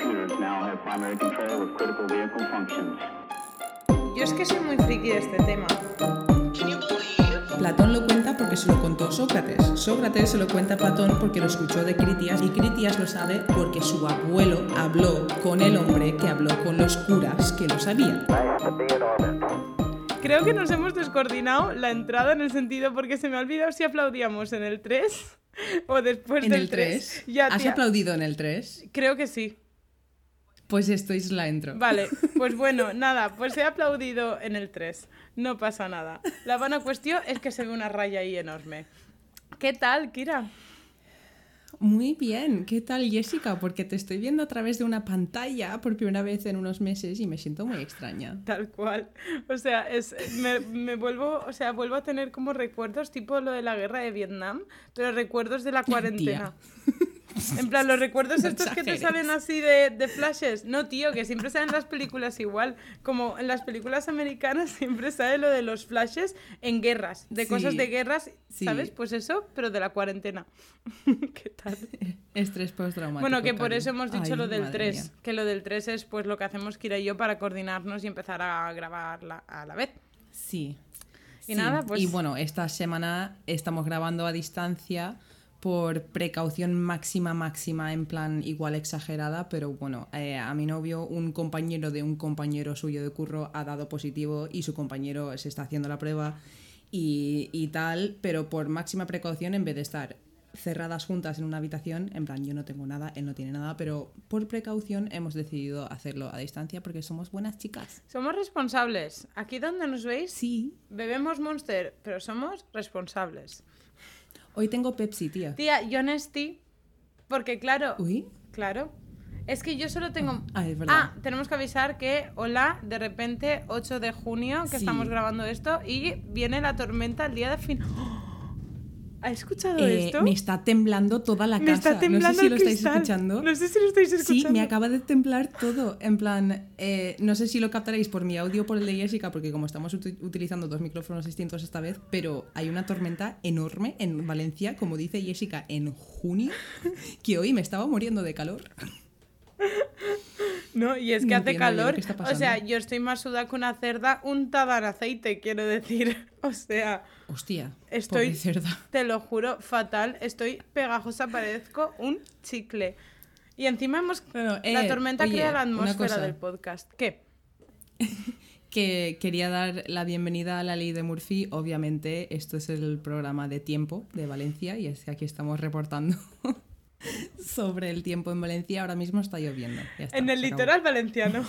computers now have primary control of critical vehicle functions. Yo es que soy muy friki de este tema. Platón lo cuenta porque se lo contó Sócrates. Sócrates se lo cuenta a Platón porque lo escuchó de Critias y Critias lo sabe porque su abuelo habló con el hombre que habló con los curas que lo sabían. Creo que nos hemos descoordinado la entrada en el sentido porque se me ha olvidado si aplaudíamos en el 3 o después En del el 3. Ya, ¿Has tía. aplaudido en el 3? Creo que sí. Pues esto es la intro. Vale, pues bueno, nada, pues he aplaudido en el 3. No pasa nada. La buena cuestión es que se ve una raya ahí enorme. ¿Qué tal, Kira? Muy bien. ¿Qué tal, Jessica? Porque te estoy viendo a través de una pantalla por primera vez en unos meses y me siento muy extraña. Tal cual. O sea, es, me, me vuelvo, o sea, vuelvo a tener como recuerdos tipo lo de la guerra de Vietnam, pero recuerdos de la cuarentena. En plan, los recuerdos estos que te salen así de, de flashes. No, tío, que siempre salen las películas igual. Como en las películas americanas siempre sale lo de los flashes en guerras, de cosas Sí, de guerras, sí. ¿sabes? Pues eso, pero de la cuarentena. ¿Qué tal? Estrés postraumático. Bueno, que por eso hemos dicho Ay, lo del madre 3. mía. Que lo del 3 es pues lo que hacemos Kira y yo para coordinarnos y empezar a grabar la- a la vez. Sí. Y Sí. nada, pues- Y bueno, esta semana estamos grabando a distancia por precaución máxima, máxima, en plan igual exagerada, pero bueno, eh, a mi novio, un compañero de un compañero suyo de curro ha dado positivo y su compañero se está haciendo la prueba y, y tal, pero por máxima precaución, en vez de estar cerradas juntas en una habitación, en plan yo no tengo nada, él no tiene nada, pero por precaución hemos decidido hacerlo a distancia porque somos buenas chicas. Somos responsables. Aquí donde nos veis, Sí. bebemos Monster, pero somos responsables. Hoy tengo Pepsi, tía. Tía, yo honesty, porque claro, Uy. claro, es que yo solo tengo... Ah, es verdad. Ah, tenemos que avisar que, hola, de repente, 8 de junio, que Sí. estamos grabando esto, y viene la tormenta el día de fin... ¡Oh! ¿Ha escuchado Eh, esto? me está temblando toda la Me casa. está temblando no sé si lo estáis cristal. escuchando. No sé si lo estáis escuchando. Sí, me acaba de temblar todo. En plan, eh, no sé si lo captaréis por mi audio o por el de Jessica, porque como estamos uti- utilizando dos micrófonos distintos esta vez, pero hay una tormenta enorme en Valencia, como dice Jessica, en junio, que hoy me estaba muriendo de calor. No, y es que No hace calor. O sea, yo estoy más sudada que una cerda untada en aceite, quiero decir. O sea, Hostia, Estoy- cerda. te lo juro, fatal. Estoy pegajosa, parezco un chicle. Y encima hemos... Bueno, la eh, tormenta oye, crea la atmósfera del podcast. ¿Qué? que quería dar la bienvenida a la ley de Murphy. Obviamente, esto es el programa de tiempo de Valencia y es que aquí estamos reportando sobre el tiempo en Valencia. Ahora mismo está lloviendo. Está, En el acabó. litoral valenciano.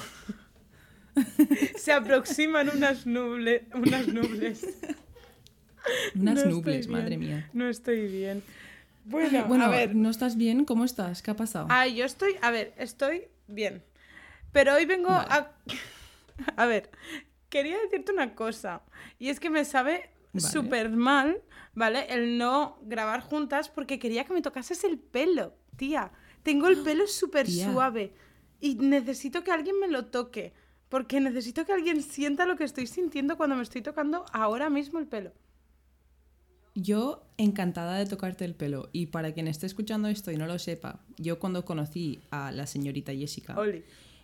Se aproximan unas, nuble, unas nubles. Unas No bien. madre mía. No estoy bien. Bueno, Bueno, a ver. ¿no estás bien? ¿Cómo estás? ¿Qué ha pasado? Ah, yo estoy, a ver, estoy bien. Pero hoy vengo Vale. a... A ver, quería decirte una cosa. Y es que me sabe Vale. súper mal, ¿vale? El no grabar juntas porque quería que me tocases el pelo, tía. Tengo el pelo súper suave y necesito que alguien me lo toque. Porque necesito que alguien sienta lo que estoy sintiendo cuando me estoy tocando ahora mismo el pelo. Yo encantada de tocarte el pelo. Y para quien esté escuchando esto y no lo sepa, yo cuando conocí a la señorita Jessica, Oli.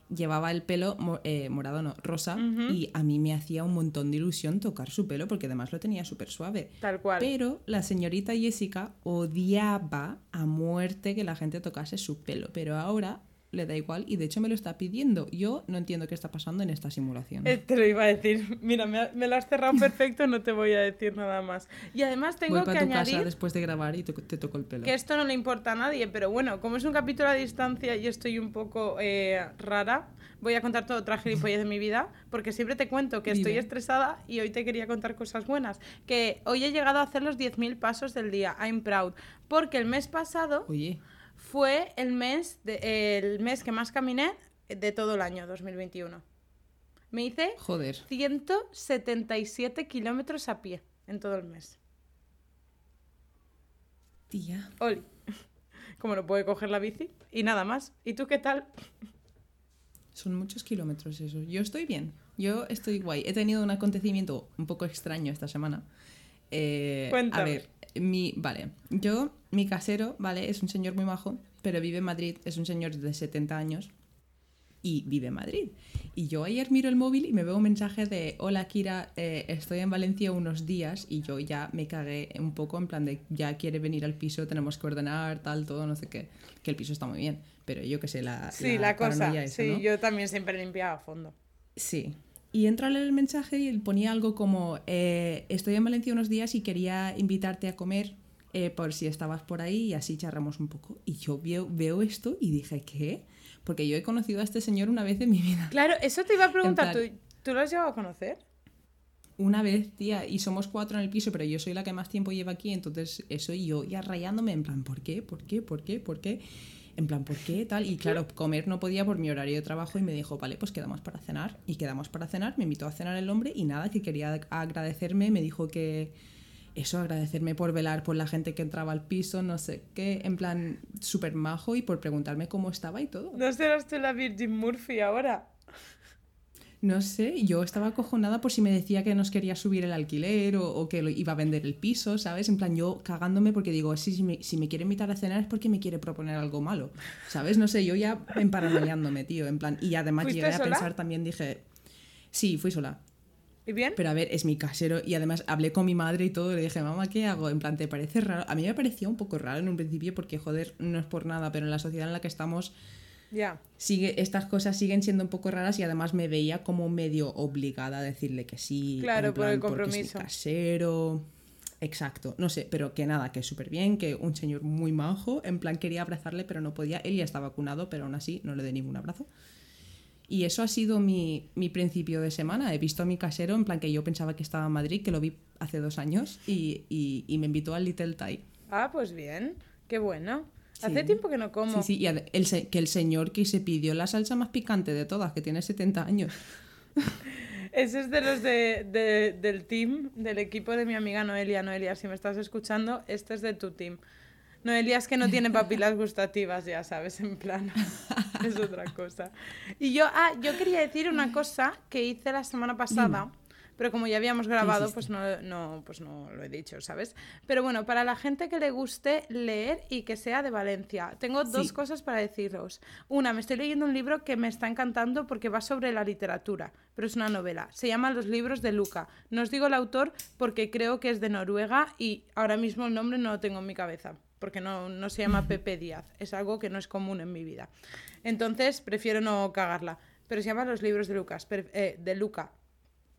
Llevaba el pelo eh, morado, no, rosa, y a mí me hacía un montón de ilusión tocar su pelo porque además lo tenía súper suave. Tal cual. Pero la señorita Jessica odiaba a muerte que la gente tocase su pelo, pero ahora le da igual y de hecho me lo está pidiendo. Yo no entiendo qué está pasando en esta simulación. Eh, te lo iba a decir. Mira, me, me lo has cerrado perfecto, no te voy a decir nada más. Y además tengo Voy que tu añadir casa después de grabar y to- te toco el pelo. que esto no le importa a nadie, pero bueno, como es un capítulo a distancia y estoy un poco eh, rara, voy a contar todo otra gilipollez de mi vida, porque siempre te cuento que estoy Dime. estresada y hoy te quería contar cosas buenas. Que hoy he llegado a hacer los 10.000 pasos del día, I'm proud, porque el mes pasado Oye, fue el mes, de- el mes que más caminé de todo el año 2021. Me hice joder. 177 kilómetros a pie en todo el mes. Tía. Oli. Como no puede coger la bici y nada más. ¿Y tú qué tal? Son muchos kilómetros eso. Yo estoy bien. Yo estoy guay. He tenido un acontecimiento un poco extraño esta semana. Eh, a Cuéntame. ver, mi, vale, yo, mi casero, vale, es un señor muy majo, pero vive en Madrid, es un señor de 70 años y vive en Madrid. Y yo ayer miro el móvil y me veo un mensaje de, hola Kira, eh, estoy en Valencia unos días y yo ya me cagué un poco en plan de, ya quiere venir al piso, tenemos que ordenar, tal, todo, no sé qué, que el piso está muy bien, pero yo qué sé, la... Sí, la, cosa. paranoia esa, sí, ¿no? yo también siempre limpiaba a fondo. Sí. Y a leer el mensaje y él ponía algo como, eh, estoy en Valencia unos días y quería invitarte a comer eh, por si estabas por ahí y así charramos un poco. Y yo veo, veo esto y dije, ¿qué? Porque yo he conocido a este señor una vez en mi vida. Claro, eso te iba a preguntar. plan- ¿Tú, ¿Tú lo has llegado a conocer? Una vez, tía, y somos cuatro en el piso, pero yo soy la que más tiempo lleva aquí, entonces eso y yo ya rayándome en plan, ¿por qué? ¿Por qué? ¿Por qué? ¿Por qué? En plan, ¿por qué? Tal. Y claro, comer no podía por mi horario de trabajo y me dijo, vale, pues quedamos para cenar. Y quedamos para cenar, me invitó a cenar el hombre y nada, que quería agradecerme, me dijo que eso, agradecerme por velar por la gente que entraba al piso, no sé qué, en plan, súper majo y por preguntarme cómo estaba y todo. ¿No serás tú la Virgin Murphy ahora? No sé, yo estaba acojonada por si me decía que nos quería subir el alquiler o, o que lo iba a vender el piso, ¿sabes? En plan, yo cagándome porque digo, sí, si, me, si me quiere invitar a cenar es porque me quiere proponer algo malo, ¿sabes? No sé, yo ya emparanoiándome, tío, en plan, y además ¿Fuiste llegué a pensar también, dije, sí, fui sola, ¿Y bien? pero a ver, es mi casero y además hablé con mi madre y todo, le dije, mamá, ¿qué hago? En plan, ¿te parece raro? A mí me parecía un poco raro en un principio porque, joder, no es por nada, pero en la sociedad en la que estamos Ya. sigue, estas cosas siguen siendo un poco raras y además me veía como medio obligada a decirle que sí. Claro, en por el porque compromiso. casero. Exacto, no sé, pero que nada, que súper bien, que un señor muy majo, en plan quería abrazarle pero no podía, él ya está vacunado, pero aún así no le di ningún abrazo. Y eso ha sido mi, mi principio de semana. He visto a mi casero, en plan que yo pensaba que estaba en Madrid, que lo vi hace dos años, y, y- y me invitó al Little Thai. Ah, pues bien. Qué bueno. Hace tiempo que no como. Sí, sí, y el, que el señor que se pidió la salsa más picante de todas, que tiene 70 años. Ese es de los de, de- del team, del equipo de mi amiga Noelia. Noelia, si me estás escuchando, este es de tu team. Noelia es que no tiene papilas gustativas, ya sabes, en plan. es otra cosa. Y yo, ah, yo quería decir una cosa que hice la semana pasada, pero como ya habíamos grabado, pues no, no, pues no lo he dicho, ¿sabes? Pero bueno, para la gente que le guste leer y que sea de Valencia, tengo dos Sí. cosas para deciros. Una, me estoy leyendo un libro que me está encantando porque va sobre la literatura, pero es una novela. Se llama Los libros de Luca. No os digo el autor porque creo que es de Noruega y ahora mismo el nombre no lo tengo en mi cabeza, porque no, no se llama Pepe Díaz. Es algo que no es común en mi vida. Entonces prefiero no cagarla. Pero se llama Los libros de Lucas, per- eh, de Luca.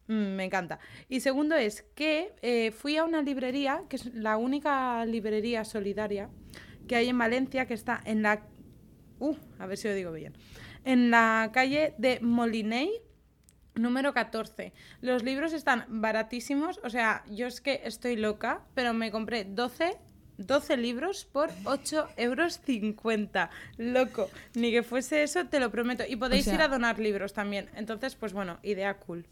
Mm, me encanta. Y segundo es que eh, fui a una librería, que es la única librería solidaria que hay en Valencia, que está en la... Uh, a ver si lo digo bien. En la calle de Moliney, número 14. Los libros están baratísimos, o sea, yo es que estoy loca, pero me compré 12... 12 libros por 8,50 euros. Loco. Ni que fuese eso, te lo prometo. Y podéis sea- ir a donar libros también. Entonces, pues bueno, idea cool.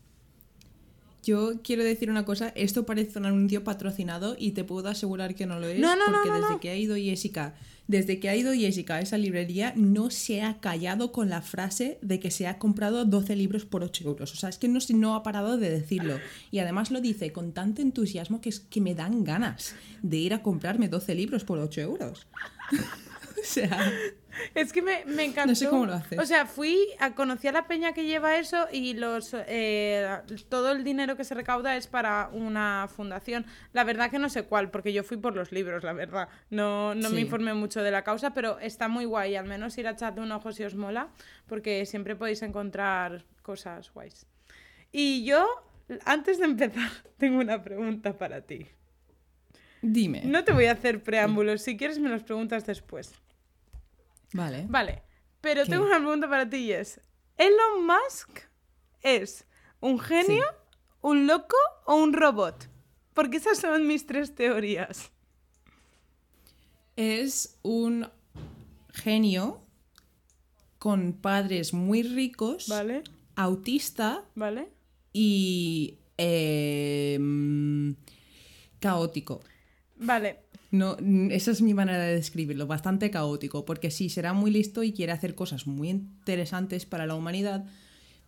Yo quiero decir una cosa, esto parece un anuncio patrocinado y te puedo asegurar que no lo es, No, no, no, porque no, desde que ha ido Jessica, desde que ha ido Jessica a esa librería, no se ha callado con la frase de que se ha comprado 12 libros por 8 euros. O sea, es que no, no ha parado de decirlo. Y además lo dice con tanto entusiasmo que es que me dan ganas de ir a comprarme 12 libros por 8 euros. sea, Es que me, me encantó. No sé cómo lo haces. O sea, fui, a, conocí a la peña que lleva eso y los eh, todo el dinero que se recauda es para una fundación. La verdad que no sé cuál, porque yo fui por los libros, la verdad. No, no me informé mucho de la causa, pero está muy guay. Al menos ir a echarle un ojo si os mola, porque siempre podéis encontrar cosas guays. Y yo, antes de empezar, tengo una pregunta para ti. dime. No te voy a hacer preámbulos, si quieres me los preguntas después. Vale. Vale, pero ¿Qué? tengo una pregunta para ti y es, ¿Elon Musk es un genio, un loco o un robot? Porque esas son mis tres teorías. Es un genio con padres muy ricos, ¿Vale? autista ¿Vale? y eh, mm, caótico. Vale. No, esa es mi manera de describirlo, bastante caótico, porque sí, será muy listo y quiere hacer cosas muy interesantes para la humanidad,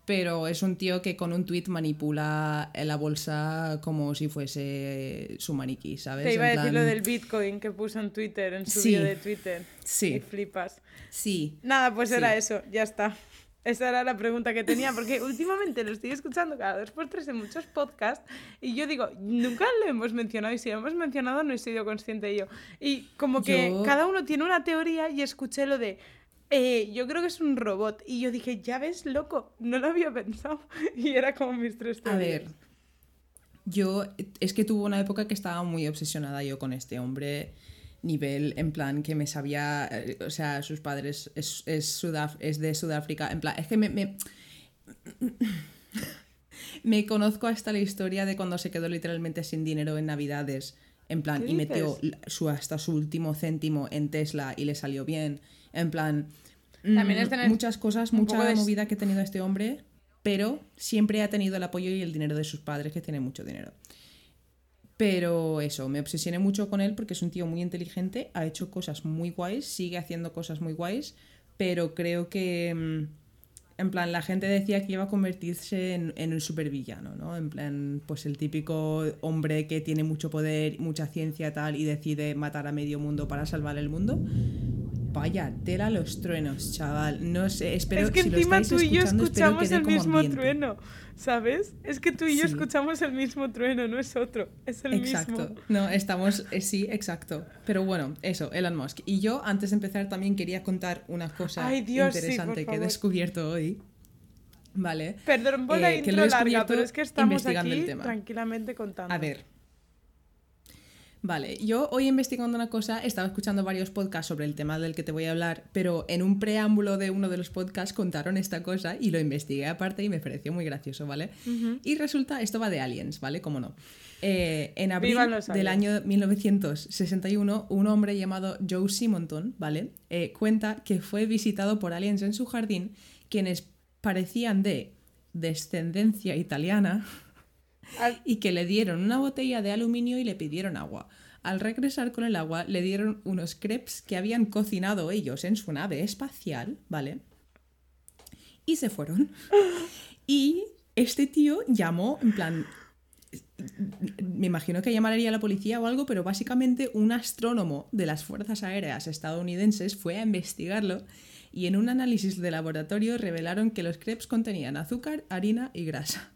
pero es un tío que con un tweet manipula la bolsa como si fuese su maniquí, ¿sabes? Te iba a decir lo del Bitcoin que puso en Twitter, en su Sí. vídeo de Twitter. Sí. Y flipas. Sí, Nada, pues Sí. era eso, ya está. Esa era la pregunta que tenía, porque últimamente lo estoy escuchando cada dos por tres en muchos podcasts y yo digo, nunca lo hemos mencionado y si lo hemos mencionado no he sido consciente yo. Y como que Yo- cada uno tiene una teoría y escuché lo de, eh, yo creo que es un robot y yo dije, ya ves, loco, no lo había pensado y era como mis tres A teorías. ver, yo es que tuve una época que estaba muy obsesionada yo con este hombre, nivel en plan que me sabía, eh, o sea, sus padres es, es, Sudaf- es de Sudáfrica, en plan, es que me, me, me conozco hasta la historia de cuando se quedó literalmente sin dinero en Navidades, en plan, ¿Qué y metió su, hasta su último céntimo en Tesla y le salió bien, en plan... También es mm, tener muchas cosas, mucha de- movida que ha tenido este hombre, pero siempre ha tenido el apoyo y el dinero de sus padres, que tienen mucho dinero. Pero eso, me obsesioné mucho con él porque es un tío muy inteligente, ha hecho cosas muy guays, sigue haciendo cosas muy guays, pero creo que, mm, en plan, la gente decía que iba a convertirse en, un supervillano, ¿no? En plan, pues el típico hombre que tiene mucho poder, mucha ciencia tal y decide matar a medio mundo para salvar el mundo. Vaya, tela los truenos, chaval. No sé, espero es que si encima tú y yo escuchamos el mismo ambiente. trueno, ¿sabes? Es que tú y yo Sí. escuchamos el mismo trueno, no es otro, es el Exacto. mismo. No, estamos. eh, sí, exacto. Pero bueno, eso, Elon Musk. Y yo, antes de empezar, también quería contar una cosa Ay, Dios, sí, interesante que he descubierto hoy. Vale. Perdón por la Eh, lo intro larga, pero es que estamos aquí tranquilamente contando. A ver. Vale, yo hoy investigando una cosa, estaba escuchando varios podcasts sobre el tema del que te voy a hablar, pero en un preámbulo de uno de los podcasts contaron esta cosa y lo investigué aparte y me pareció muy gracioso, ¿vale? Y resulta, esto va de aliens, ¿vale? ¿Cómo no? Eh, en abril del año 1961, un hombre llamado Joe Simonton, ¿vale? Eh, cuenta que fue visitado por aliens en su jardín, quienes parecían de descendencia italiana Al- y que le dieron una botella de aluminio y le pidieron agua. Al regresar con el agua, le dieron unos crepes que habían cocinado ellos en su nave espacial, ¿vale? Y se fueron. Y este tío llamó, en plan, me imagino que llamaría a la policía o algo, pero básicamente un astrónomo de las Fuerzas Aéreas estadounidenses fue a investigarlo y en un análisis de laboratorio revelaron que los crepes contenían azúcar, harina y grasa.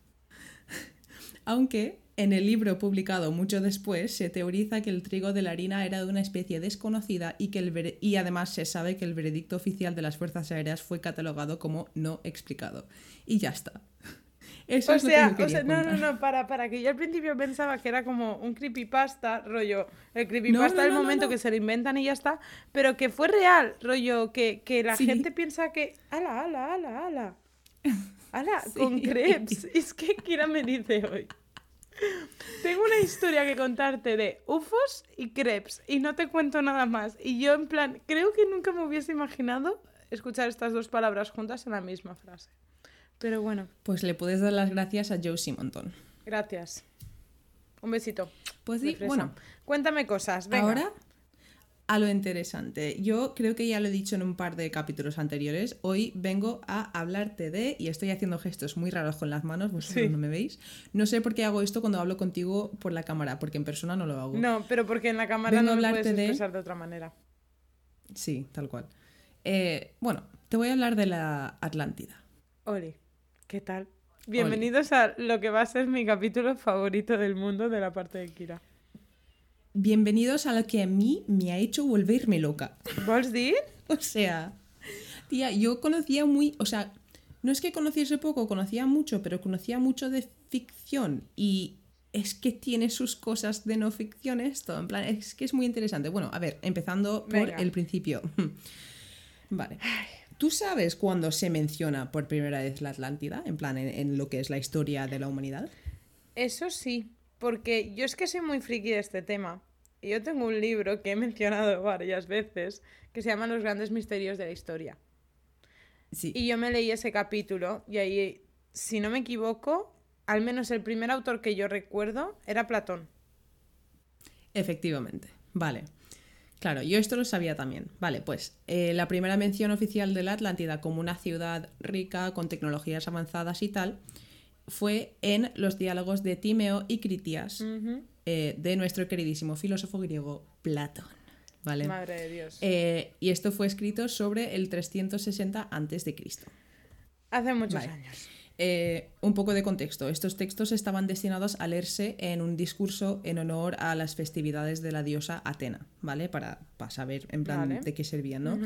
Aunque en el libro publicado mucho después se teoriza que el trigo de la harina era de una especie desconocida y, que el y además se sabe que el veredicto oficial de las Fuerzas Aéreas fue catalogado como no explicado. Y ya está. Eso o es lo que sea, o sea, no, no, no, para, para, que yo al principio pensaba que era como un creepypasta, rollo, el creepypasta no, del no, no, momento no. que se lo inventan y ya está, pero que fue real, rollo, que, que la Sí. gente piensa que, ala, ala, ala, ala, ala, Sí. con crepes, es que Kira me dice hoy. Tengo una historia que contarte de UFOs y crepes y no te cuento nada más. Y yo en plan, creo que nunca me hubiese imaginado escuchar estas dos palabras juntas en la misma frase. Pero bueno, Pues le puedes dar las gracias a Joe Simonton. gracias. Un besito. Pues sí, bueno, Cuéntame cosas, venga. ahora a lo interesante. Yo creo que ya lo he dicho en un par de capítulos anteriores. Hoy vengo a hablarte de, y estoy haciendo gestos muy raros con las manos, vosotros Sí. no me veis. No sé por qué hago esto cuando hablo contigo por la cámara, porque en persona no lo hago. No, pero porque en la cámara Vengo no lo puedes de- expresar de otra manera. Sí, tal cual. Eh, bueno, te voy a hablar de la Atlántida. Oli, ¿qué tal? Bienvenidos a lo que va a ser mi capítulo favorito del mundo de la parte de Kira. Bienvenidos a lo que a mí me ha hecho volverme loca. ¿Vols dir? O sea, tía, yo conocía muy, o sea, no es que conociese poco, conocía mucho, pero conocía mucho de ficción y es que tiene sus cosas de no ficción esto, en plan, es que es muy interesante. Bueno, a ver, empezando por Venga. el principio. Vale. ¿Tú sabes cuándo se menciona por primera vez la Atlántida? En plan, en, en lo que es la historia de la humanidad. Eso sí, porque yo es que soy muy friki de este tema. Y yo tengo un libro que he mencionado varias veces que se llama Los grandes misterios de la historia. Sí. Y yo me leí ese capítulo y ahí, si no me equivoco, al menos el primer autor que yo recuerdo era Platón. Efectivamente. Vale. Claro, yo esto lo sabía también. Vale, pues eh, la primera mención oficial de la Atlántida como una ciudad rica, con tecnologías avanzadas y tal, fue en los diálogos de Timeo y Critias eh, de nuestro queridísimo filósofo griego Platón. ¿Vale? Madre de Dios. Eh, y esto fue escrito sobre el 360 a.C. Hace muchos vale. años. Eh, un poco de contexto. Estos textos estaban destinados a leerse en un discurso en honor a las festividades de la diosa Atena, ¿vale? Para, para saber en plan Vale. de qué servían, ¿no?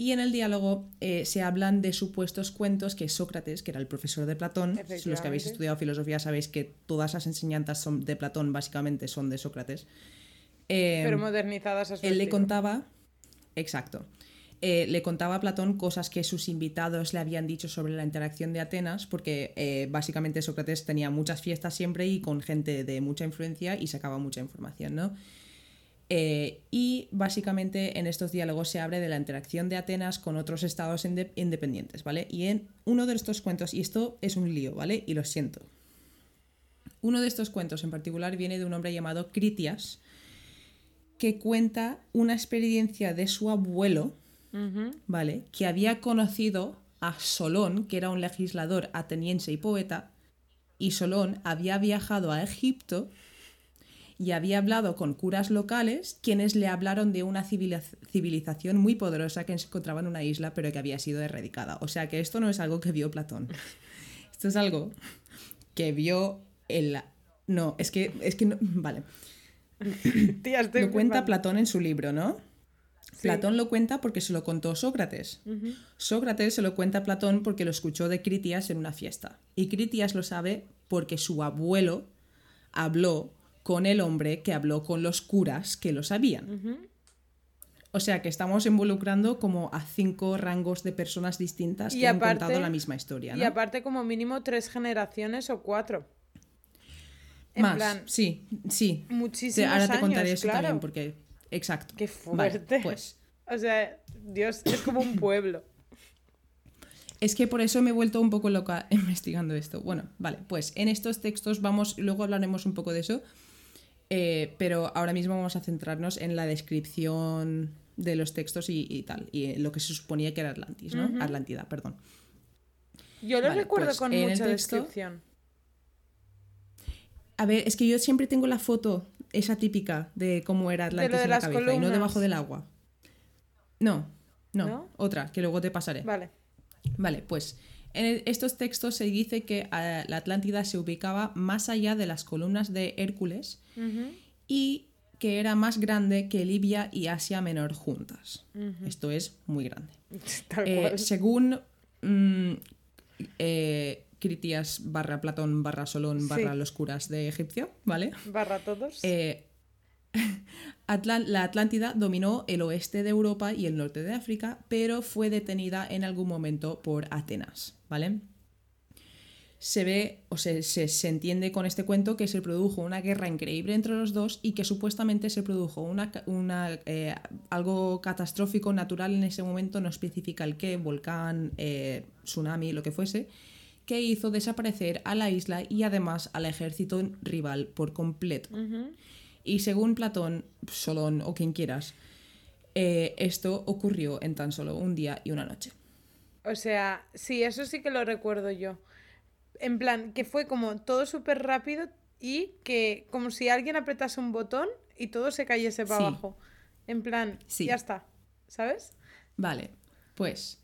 Y en el diálogo eh, se hablan de supuestos cuentos que Sócrates, que era el profesor de Platón, los que habéis estudiado filosofía sabéis que todas las enseñanzas son de Platón básicamente son de Sócrates. Eh, Pero modernizadas a su él le contaba, exacto, eh, le contaba a Platón cosas que sus invitados le habían dicho sobre la interacción de Atenas, porque básicamente Sócrates tenía muchas fiestas siempre y con gente de mucha influencia y sacaba mucha información, ¿no? Eh, y básicamente en estos diálogos se habla de la interacción de Atenas con otros estados inde- independientes, ¿vale? Y en uno de estos cuentos, y esto es un lío, ¿vale? Y lo siento. Uno de estos cuentos en particular viene de un hombre llamado Critias, que cuenta una experiencia de su abuelo. ¿vale? Que había conocido a Solón, que era un legislador ateniense y poeta, y Solón había viajado a Egipto y había hablado con curas locales, quienes le hablaron de una civiliz- civilización muy poderosa que se encontraba en una isla, pero que había sido erradicada. O sea que esto no es algo que vio Platón. Esto es algo que vio el... No, es que... Es que no... Vale. Tía, estoy Lo cuenta. Platón en su libro, ¿no? Sí. Platón lo cuenta porque se lo contó Sócrates. Sócrates se lo cuenta a Platón porque lo escuchó de Critias en una fiesta. Y Critias lo sabe porque su abuelo habló con el hombre que habló con los curas que lo sabían. O sea que estamos involucrando como a cinco rangos de personas distintas Y que han contado la misma historia. Y aparte como mínimo tres generaciones o cuatro. En Más, plan, sí, sí. muchísimos ahora te contaré eso claro. también porque... Exacto. Qué Vale, fuerte. pues O sea, Dios, es como un pueblo. Es que por eso me he vuelto un poco loca investigando esto. Bueno, vale, pues en estos textos vamos, luego hablaremos un poco de eso, eh, pero ahora mismo vamos a centrarnos en la descripción de los textos y, y tal, y lo que se suponía que era Atlantis, ¿no? Atlántida, perdón. Yo lo Vale, recuerdo pues, con mucha texto- descripción. A ver, es que yo siempre tengo la foto, esa típica, de cómo era Atlantis de en la cabeza, y no debajo del agua. No, no, ¿No? otra, que luego te pasaré. Vale. Vale, pues en el- estos textos se dice que eh, la Atlántida se ubicaba más allá de las columnas de Hércules y que era más grande que Libia y Asia Menor juntas. Esto es muy grande. Tal Eh, según mm, eh, Critias barra Platón barra Solón Sí. barra los curas de Egipcio, ¿vale? Barra todos. Eh, La Atlántida dominó el oeste de Europa y el norte de África, pero fue detenida en algún momento por Atenas, ¿vale? Se ve, o se, se- entiende con este cuento que se produjo una guerra increíble entre los dos y que supuestamente se produjo una, eh, algo catastrófico natural en ese momento, no especifica el qué, volcán, eh, tsunami, lo que fuese, que hizo desaparecer a la isla y además al ejército rival por completo. Y según Platón, Solón o quien quieras, eh, esto ocurrió en tan solo un día y una noche. O sea, sí, eso sí que lo recuerdo yo. En plan, que fue como todo súper rápido y que como si alguien apretase un botón y todo se cayese para Sí. abajo. En plan, Sí. ya está. ¿Sabes? Vale, pues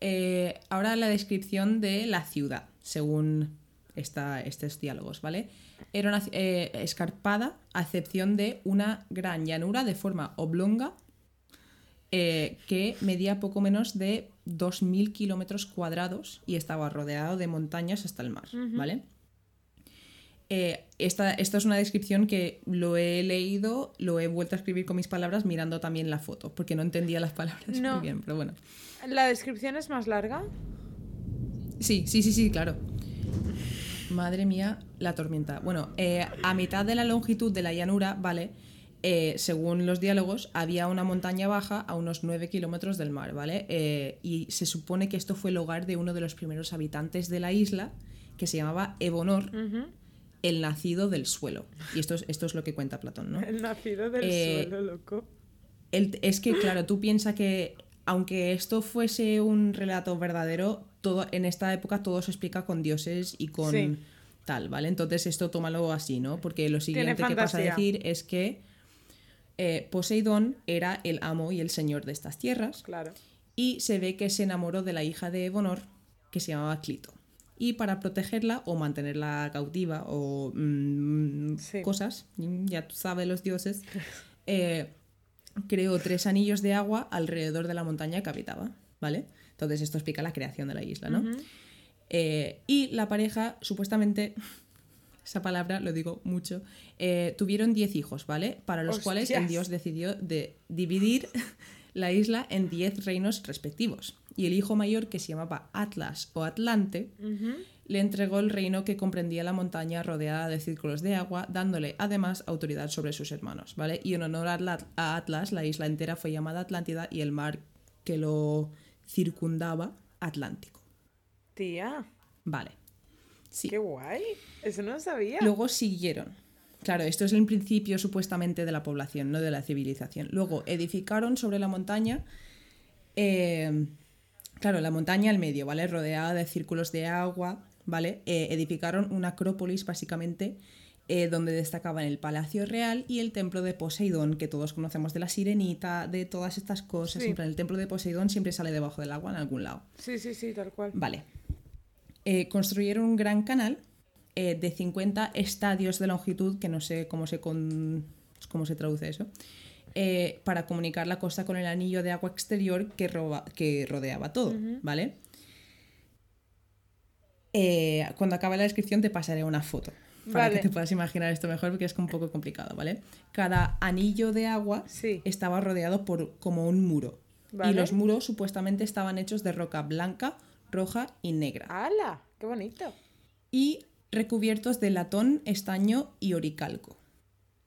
eh, ahora la descripción de la ciudad, según esta, estos diálogos, ¿vale? Era una eh, escarpada, a excepción de una gran llanura de forma oblonga eh, que medía poco menos de 2.000 kilómetros cuadrados y estaba rodeado de montañas hasta el mar, ¿vale? Eh, esta, esta es una descripción que lo he leído, lo he vuelto a escribir con mis palabras mirando también la foto, porque no entendía las palabras No. muy bien, pero bueno. La descripción es más larga. Sí, sí, sí, sí, claro. Madre mía, la tormenta. Bueno, eh, a mitad de la longitud de la llanura, ¿vale? Eh, según los diálogos, había una montaña baja a unos 9 kilómetros del mar, ¿vale? Eh, y se supone que esto fue el hogar de uno de los primeros habitantes de la isla, que se llamaba Ebonor, el nacido del suelo. Y esto es, esto es lo que cuenta Platón, ¿no? El nacido del Eh, suelo, loco. el- es que, claro, tú piensas que aunque esto fuese un relato verdadero, todo, en esta época todo se explica con dioses y con Sí. tal, ¿vale? Entonces esto tómalo así, ¿no? Porque lo siguiente que pasa a decir es que eh, Poseidón era el amo y el señor de estas tierras Claro. y se ve que se enamoró de la hija de Evonor, que se llamaba Clito. Y para protegerla o mantenerla cautiva o mm, Sí. cosas, ya tú sabes los dioses, eh, creó tres anillos de agua alrededor de la montaña que habitaba, ¿vale? Entonces esto explica la creación de la isla, ¿no? Eh, y la pareja, supuestamente, esa palabra lo digo mucho, eh, tuvieron 10 hijos, ¿vale? Para los cuales el dios decidió de dividir la isla en 10 reinos respectivos. Y el hijo mayor, que se llamaba Atlas o Atlante, le entregó el reino que comprendía la montaña rodeada de círculos de agua, dándole además autoridad sobre sus hermanos, ¿vale? Y en honor a Atlas, la isla entera fue llamada Atlántida y el mar que lo circundaba Atlántico. Tía, Vale. Sí. qué guay. Eso no lo sabía. Luego siguieron. Claro, esto es el principio supuestamente de la población, no de la civilización. Luego edificaron sobre la montaña, eh, claro, la montaña al medio, ¿vale? Rodeada de círculos de agua, ¿vale? Eh, edificaron una acrópolis básicamente eh, donde destacaban el Palacio Real y el Templo de Poseidón, que todos conocemos de la Sirenita, de todas estas cosas. Sí. El Templo de Poseidón siempre sale debajo del agua en algún lado. Sí, sí, sí, tal cual. Vale. Eh, construyeron un gran canal eh, de 50 estadios de longitud, que no sé cómo se, con- cómo se traduce eso, eh, para comunicar la costa con el anillo de agua exterior que, roba- que rodeaba todo, ¿vale? Cuando acabe la descripción te pasaré una foto. Para Vale. que te puedas imaginar esto mejor porque es un poco complicado, ¿vale? Cada anillo de agua Sí. estaba rodeado por como un muro. Y los muros supuestamente estaban hechos de roca blanca, roja y negra. ¡Hala! ¡Qué bonito! Y recubiertos de latón, estaño y oricalco.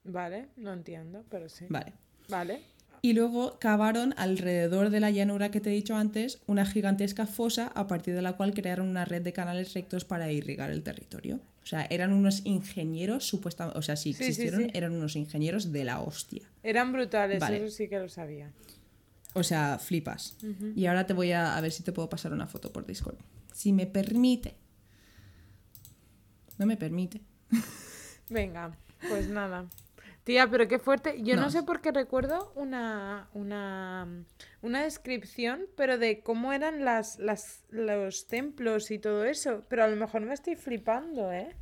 Vale, no entiendo, pero sí. Vale. Vale. Y luego cavaron alrededor de la llanura que te he dicho antes una gigantesca fosa a partir de la cual crearon una red de canales rectos para irrigar el territorio. O sea, eran unos ingenieros, supuestamente, o sea, si Sí, existieron, sí. eran unos ingenieros de la hostia. Eran brutales, Vale. eso sí que lo sabía. O sea, flipas. Y ahora te voy a, a ver si te puedo pasar una foto por Discord. Si me permite. No me permite. Venga, pues nada. Tía, pero qué fuerte. Yo no, No. sé por qué recuerdo una, una, una descripción, pero de cómo eran las, las, los templos y todo eso. Pero a lo mejor me estoy flipando, ¿eh?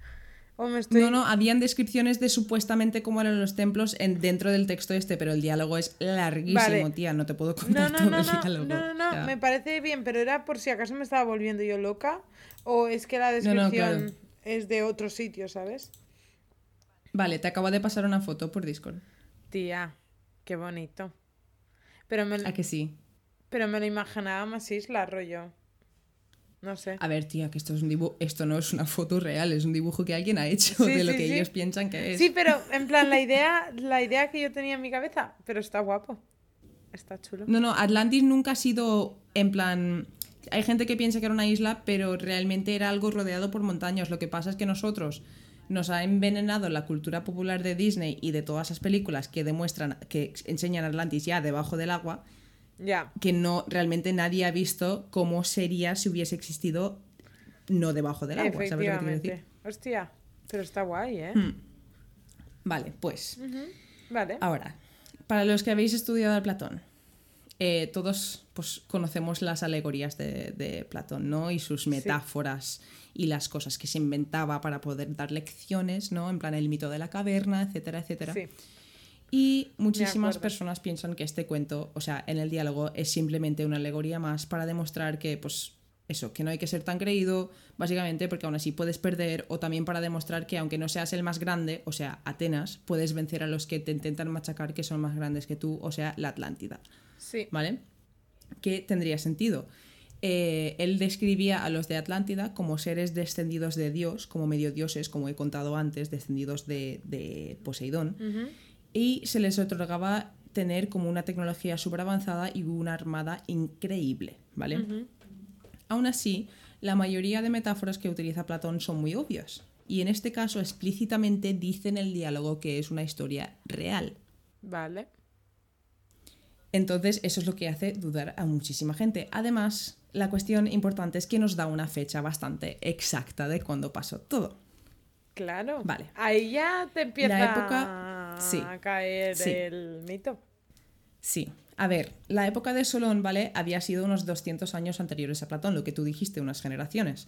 O me estoy... No, no, habían descripciones de supuestamente cómo eran los templos en, dentro del texto este, pero el diálogo es larguísimo, Vale. tía. No te puedo contar no, todo no, el no, diálogo. no, no, no, me parece bien, pero era por si acaso me estaba volviendo yo loca o es que la descripción claro. es de otro sitio, ¿sabes? Vale, te acabo de pasar una foto por Discord. Tía, qué bonito. Pero me, ¿A que sí? pero me lo imaginaba más isla, rollo. No sé. A ver, tía, que esto es un dibujo, esto no es una foto real, es un dibujo que alguien ha hecho Sí, de lo sí, que sí. ellos piensan que es. Sí, pero en plan, la idea, la idea que yo tenía en mi cabeza, pero está guapo. Está chulo. No, no, Atlantis nunca ha sido en plan. Hay gente que piensa que era una isla, pero realmente era algo rodeado por montañas. Lo que pasa es que nosotros nos ha envenenado la cultura popular de Disney y de todas esas películas que demuestran, que enseñan Atlantis ya debajo del agua, Ya. que no realmente nadie ha visto cómo sería si hubiese existido no debajo del agua. ¿Sabes lo que quiero decir? Hostia, pero está guay, ¿eh? Hmm. Vale, pues. Vale. Ahora, para los que habéis estudiado a Platón, eh, todos pues, conocemos las alegorías de, de Platón, ¿no? Y sus metáforas y las cosas que se inventaba para poder dar lecciones, ¿no? En plan el mito de la caverna, etcétera, etcétera. Sí. Y muchísimas personas piensan que este cuento, o sea, en el diálogo, es simplemente una alegoría más para demostrar que, pues, eso, que no hay que ser tan creído, básicamente porque aún así puedes perder, o también para demostrar que aunque no seas el más grande, o sea, Atenas, puedes vencer a los que te intentan machacar que son más grandes que tú, o sea, la Atlántida, Sí. ¿vale? Que tendría sentido. Eh, él describía a los de Atlántida como seres descendidos de Dios, como medio dioses, como he contado antes, descendidos de, de Poseidón y se les otorgaba tener como una tecnología súper avanzada y una armada increíble, ¿vale? Aún así, la mayoría de metáforas que utiliza Platón son muy obvias, y en este caso explícitamente dice en el diálogo que es una historia real. Vale. Entonces, eso es lo que hace dudar a muchísima gente. Además, la cuestión importante es que nos da una fecha bastante exacta de cuándo pasó todo. Claro. Vale. Ahí ya te empieza La época- sí, a caer sí. el mito. Sí. A ver, la época de Solón, ¿vale? Había sido unos 200 años anteriores a Platón, lo que tú dijiste, unas generaciones.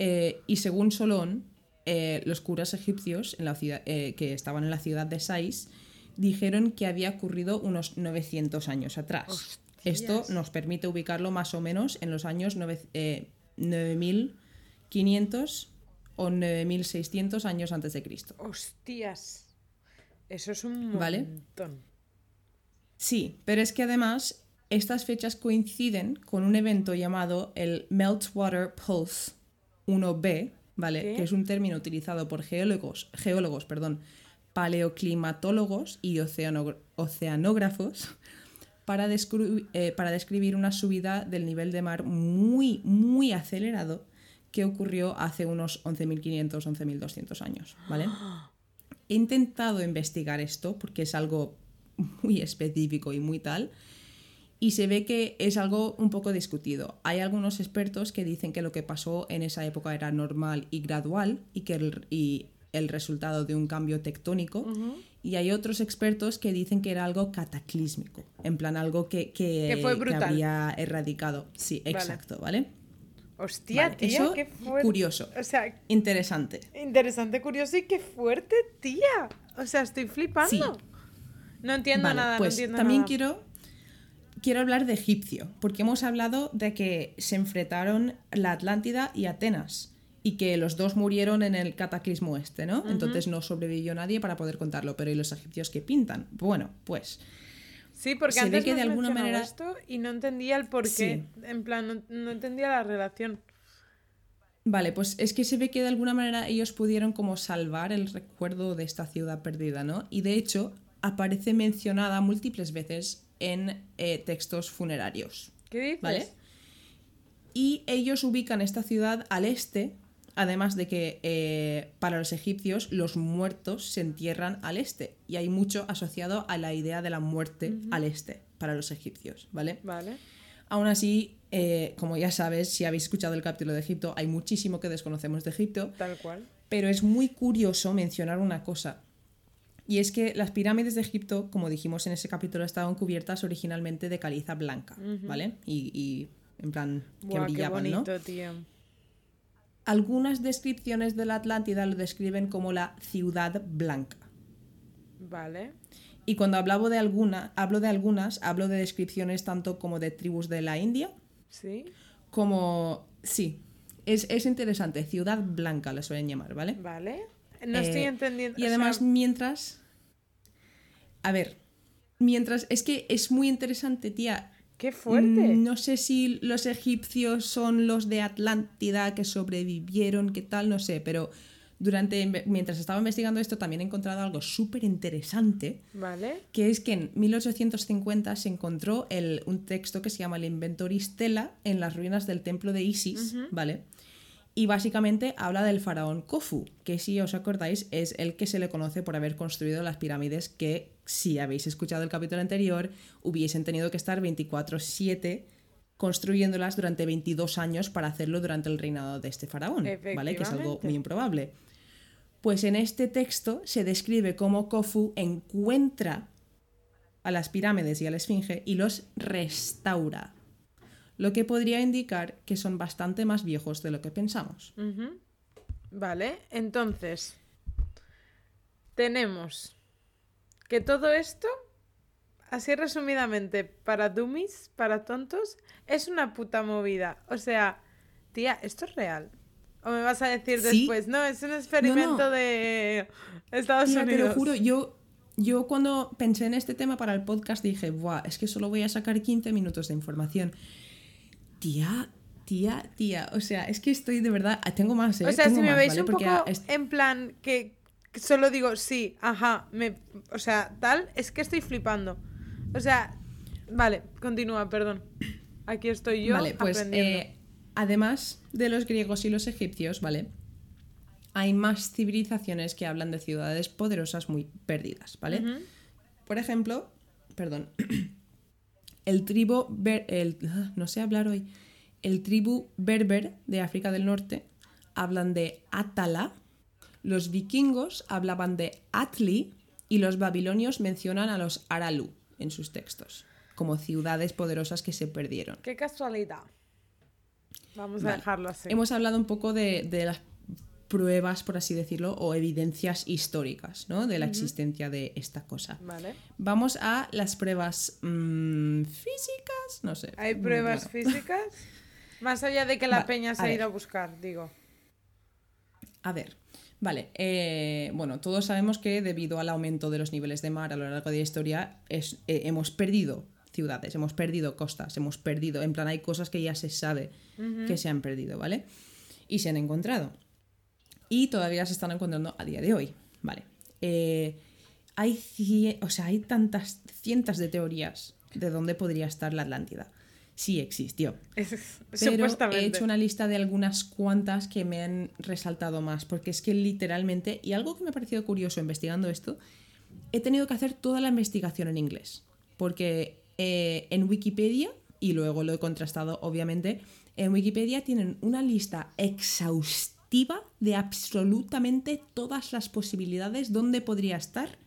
Eh, y según Solón, eh, los curas egipcios en la ciudad, eh, que estaban en la ciudad de Sais dijeron que había ocurrido unos 900 años atrás. Hostias. Esto nos permite ubicarlo más o menos en los años nueve- eh, 9500 o 9600 años antes de Cristo. Hostias. Eso es un montón. Vale. Sí, pero es que además estas fechas coinciden con un evento llamado el Meltwater Pulse 1b, ¿vale? ¿Qué? Que es un término utilizado por geólogos, geólogos perdón, paleoclimatólogos y oceano- oceanógrafos para, eh, para describir una subida del nivel de mar muy, muy acelerado que ocurrió hace unos 11.500, 11.200 años, ¿vale? He intentado investigar esto porque es algo muy específico y muy tal. Y se ve que es algo un poco discutido. Hay algunos expertos que dicen que lo que pasó en esa época era normal y gradual y que el, y el resultado de un cambio tectónico. Y hay otros expertos que dicen que era algo cataclísmico, en plan algo que, que, Que fue brutal. habría erradicado. Sí, Vale. exacto, ¿vale? Hostia, Vale, tía, eso, qué fuerte. curioso. O sea, Interesante. interesante, curioso y qué fuerte, tía. O sea, estoy flipando. Sí. No entiendo Vale, nada, pues no entiendo también nada. quiero quiero hablar de egipcio, porque hemos hablado de que se enfrentaron la Atlántida y Atenas y que los dos murieron en el cataclismo este, ¿no? Entonces no sobrevivió nadie para poder contarlo, pero ¿y los egipcios qué pintan? Bueno, pues Sí, porque se ve antes que me de alguna manera- esto y no entendía el porqué. En plan, no, no entendía la relación. Vale, pues es que se ve que de alguna manera ellos pudieron como salvar el recuerdo de esta ciudad perdida, ¿no? Y de hecho aparece mencionada múltiples veces en eh, textos funerarios. ¿Qué dices? ¿Vale? Y ellos ubican esta ciudad al este, además de que eh, para los egipcios los muertos se entierran al este. Y hay mucho asociado a la idea de la muerte al este para los egipcios, ¿vale? Vale. Aún así, eh, como ya sabes, si habéis escuchado el capítulo de Egipto, hay muchísimo que desconocemos de Egipto, Tal cual. pero es muy curioso mencionar una cosa. Y es que las pirámides de Egipto, como dijimos en ese capítulo, estaban cubiertas originalmente de caliza blanca, ¿vale? Y, y en plan que Buah, qué brillaban, ¿no? bonito, tío. Algunas descripciones de la Atlántida lo describen como la ciudad blanca. Vale. Y cuando hablaba de alguna, hablo de algunas, hablo de descripciones tanto como de tribus de la India, Sí. como... Sí, es, es interesante, ciudad blanca la suelen llamar, ¿vale? Vale. No estoy Eh, entendiendo. Y además, sea, mientras... A ver, mientras... Es que es muy interesante, tía. Qué fuerte. Mm, No sé si los egipcios son los de Atlántida que sobrevivieron, qué tal, no sé, pero durante mientras estaba investigando esto también he encontrado algo súper interesante, Vale. que es que en 1850 se encontró el- un texto que se llama el Inventory Stella en las ruinas del templo de Isis, ¿vale? Y básicamente habla del faraón Kofu, que si os acordáis es el que se le conoce por haber construido las pirámides que, si habéis escuchado el capítulo anterior, hubiesen tenido que estar 24/7 construyéndolas durante 22 años para hacerlo durante el reinado de este faraón, ¿vale? Que es algo muy improbable. Pues en este texto se describe cómo Kofu encuentra a las pirámides y a la esfinge y los restaura, lo que podría indicar que son bastante más viejos de lo que pensamos. Vale. Entonces, tenemos que todo esto, así resumidamente, para dummies, para tontos, es una puta movida. O sea, tía, ¿esto es real? ¿O me vas a decir Sí. después? No, es un experimento no. de Estados Tía, te Unidos. lo juro, yo, yo cuando pensé en este tema para el podcast dije, Buah, es que solo voy a sacar 15 minutos de información. Tía, tía, tía, o sea, es que estoy de verdad, ah, tengo más, ¿eh? O sea, Tengo si me más, veis ¿vale? un Porque poco es- en plan que, solo digo sí, ajá, me, o sea, tal, es que estoy flipando. O sea, vale, continúa, perdón. Aquí estoy yo Vale, pues aprendiendo. eh, además de los griegos y los egipcios, ¿vale? Hay más civilizaciones que hablan de ciudades poderosas muy perdidas, ¿vale? Por ejemplo, perdón, el tribu, ber- el, no sé hablar hoy, el tribu berber de África del Norte hablan de Atala, los vikingos hablaban de Atli y los babilonios mencionan a los Aralu en sus textos, como ciudades poderosas que se perdieron. Qué casualidad. Vamos a dejarlo así. Hemos hablado un poco de, de las pruebas, por así decirlo, o evidencias históricas, ¿no? De la existencia de esta cosa. Vale. Vamos a las pruebas mm, físicas, no sé. ¿Hay pruebas físicas? Más allá de que la Va, peña se ha ido a buscar, digo. A ver, vale. eh, bueno, todos sabemos que debido al aumento de los niveles de mar a lo largo de la historia, es- eh, hemos perdido ciudades, hemos perdido costas, hemos perdido. En plan, hay cosas que ya se sabe que se han perdido, ¿vale? Y se han encontrado. Y todavía se están encontrando a día de hoy, ¿vale? Eh, hay, o sea, hay tantas cientos de teorías de dónde podría estar la Atlántida. Sí existió. Es- Pero he hecho una lista de algunas cuantas que me han resaltado más, porque es que literalmente, y algo que me ha parecido curioso investigando esto, he tenido que hacer toda la investigación en inglés, porque eh, en Wikipedia, y luego lo he contrastado obviamente, en Wikipedia tienen una lista exhaustiva de absolutamente todas las posibilidades donde podría estar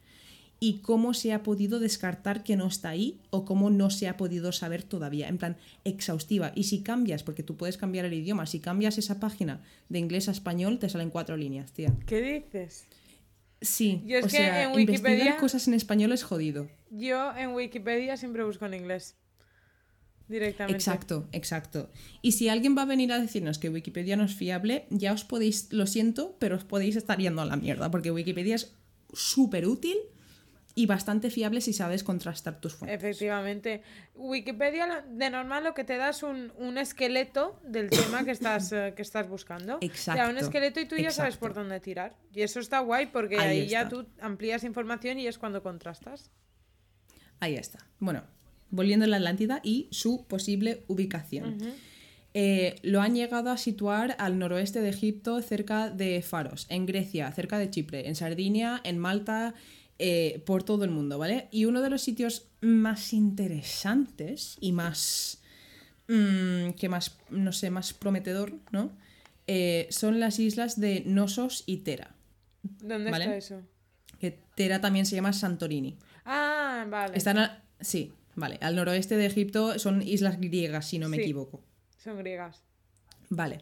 y cómo se ha podido descartar que no está ahí o cómo no se ha podido saber todavía, en plan exhaustiva. Y si cambias, porque tú puedes cambiar el idioma, si cambias esa página de inglés a español, te salen cuatro líneas, tía. ¿Qué dices? Sí, Yo es o que sea, en Wikipedia- investigar cosas en español es jodido. Yo en Wikipedia siempre busco en inglés. Directamente. Exacto, exacto. Y si alguien va a venir a decirnos que Wikipedia no es fiable, ya os podéis, lo siento, pero os podéis estar yendo a la mierda, porque Wikipedia es súper útil y bastante fiable si sabes contrastar tus fuentes. Efectivamente. Wikipedia de normal lo que te da es un, un esqueleto del tema que estás, eh, que estás buscando. Te da un Exacto, esqueleto y tú ya sabes exacto. por dónde tirar. Y eso está guay porque Ahí ahí, ya tú amplías información y es cuando contrastas. Ahí está. Bueno, volviendo a la Atlántida y su posible ubicación. Eh, lo han llegado a situar al noroeste de Egipto, cerca de Faros, en Grecia, cerca de Chipre, en Sardinia, en Malta, eh, por todo el mundo, ¿vale? Y uno de los sitios más interesantes y más. mm, que más, no sé, más prometedor, ¿no? Eh, son las islas de Nosos y Tera. ¿Dónde Vale. está eso? Que Tera también se llama Santorini. Ah, vale. Están sí, vale. Al noroeste de Egipto son islas griegas, si no me Sí. equivoco. Son griegas. Vale.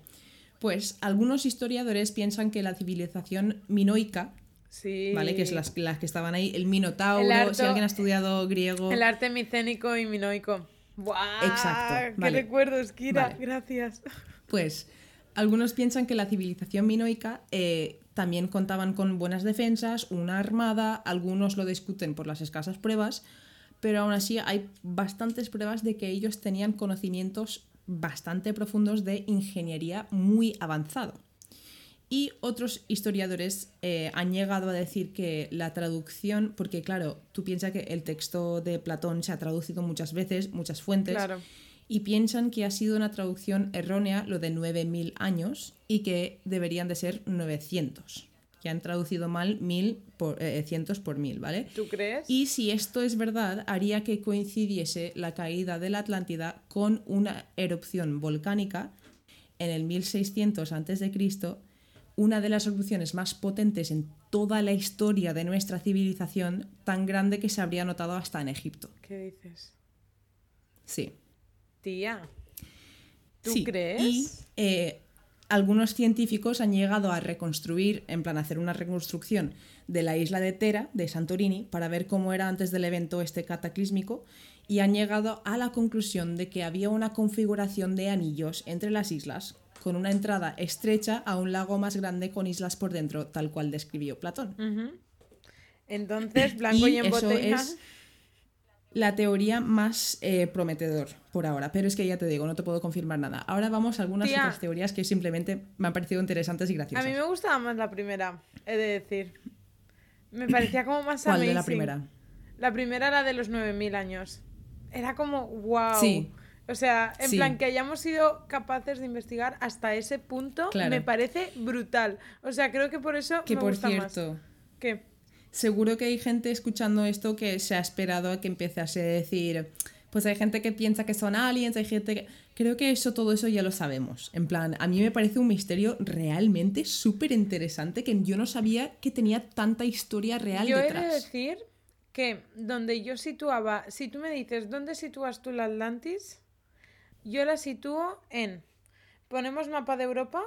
Pues algunos historiadores piensan que la civilización minoica, Sí. ¿vale? Que es las, las que estaban ahí, el Minotauro, El harto- si alguien ha estudiado griego. El arte micénico y minoico. ¡Buah! Exacto, ¡Qué vale. recuerdos, Kira! Vale. Gracias. Pues algunos piensan que la civilización minoica eh, también contaban con buenas defensas, una armada, algunos lo discuten por las escasas pruebas, pero aún así hay bastantes pruebas de que ellos tenían conocimientos bastante profundos de ingeniería muy avanzado. Y otros historiadores eh, han llegado a decir que la traducción, porque claro, tú piensas que el texto de Platón se ha traducido muchas veces, muchas fuentes, Claro. y piensan que ha sido una traducción errónea lo de 9.000 años y que deberían de ser 900. Que han traducido mal mil por, eh, cientos por mil, ¿vale? ¿Tú crees? Y si esto es verdad, haría que coincidiese la caída de la Atlántida con una erupción volcánica en el 1600 a.C., una de las erupciones más potentes en toda la historia de nuestra civilización, tan grande que se habría notado hasta en Egipto. ¿Qué dices? Sí. Tía. ¿Tú Sí, crees? Y eh, algunos científicos han llegado a reconstruir, en plan hacer una reconstrucción de la isla de Tera, de Santorini, para ver cómo era antes del evento este cataclísmico, y han llegado a la conclusión de que había una configuración de anillos entre las islas, con una entrada estrecha a un lago más grande con islas por dentro, tal cual describió Platón. Entonces, blanco y, en botella. es la teoría más eh, prometedor por ahora, pero es que ya te digo, no te puedo confirmar nada. Ahora vamos a algunas Tía. otras teorías que simplemente me han parecido interesantes y A graciosas. mí me gustaba más la primera, he de decir. Me parecía como más ¿Cuál de la amazing. primera? La primera era de los 9000 años. Era como, wow. Sí. O sea, en Sí. plan, que hayamos sido capaces de investigar hasta ese punto Claro. me parece brutal. O sea, creo que por eso Que me por gusta cierto, más. ¿Qué? Seguro que hay gente escuchando esto que se ha esperado a que empezase a decir, pues hay gente que piensa que son aliens, hay gente que... Creo que eso, todo eso ya lo sabemos. En plan, a mí me parece un misterio realmente súper interesante que yo no sabía que tenía tanta historia real Yo he detrás. de decir que donde yo situaba, si tú me dices, ¿dónde sitúas tú la Atlantis? Yo la sitúo en, ponemos mapa de Europa,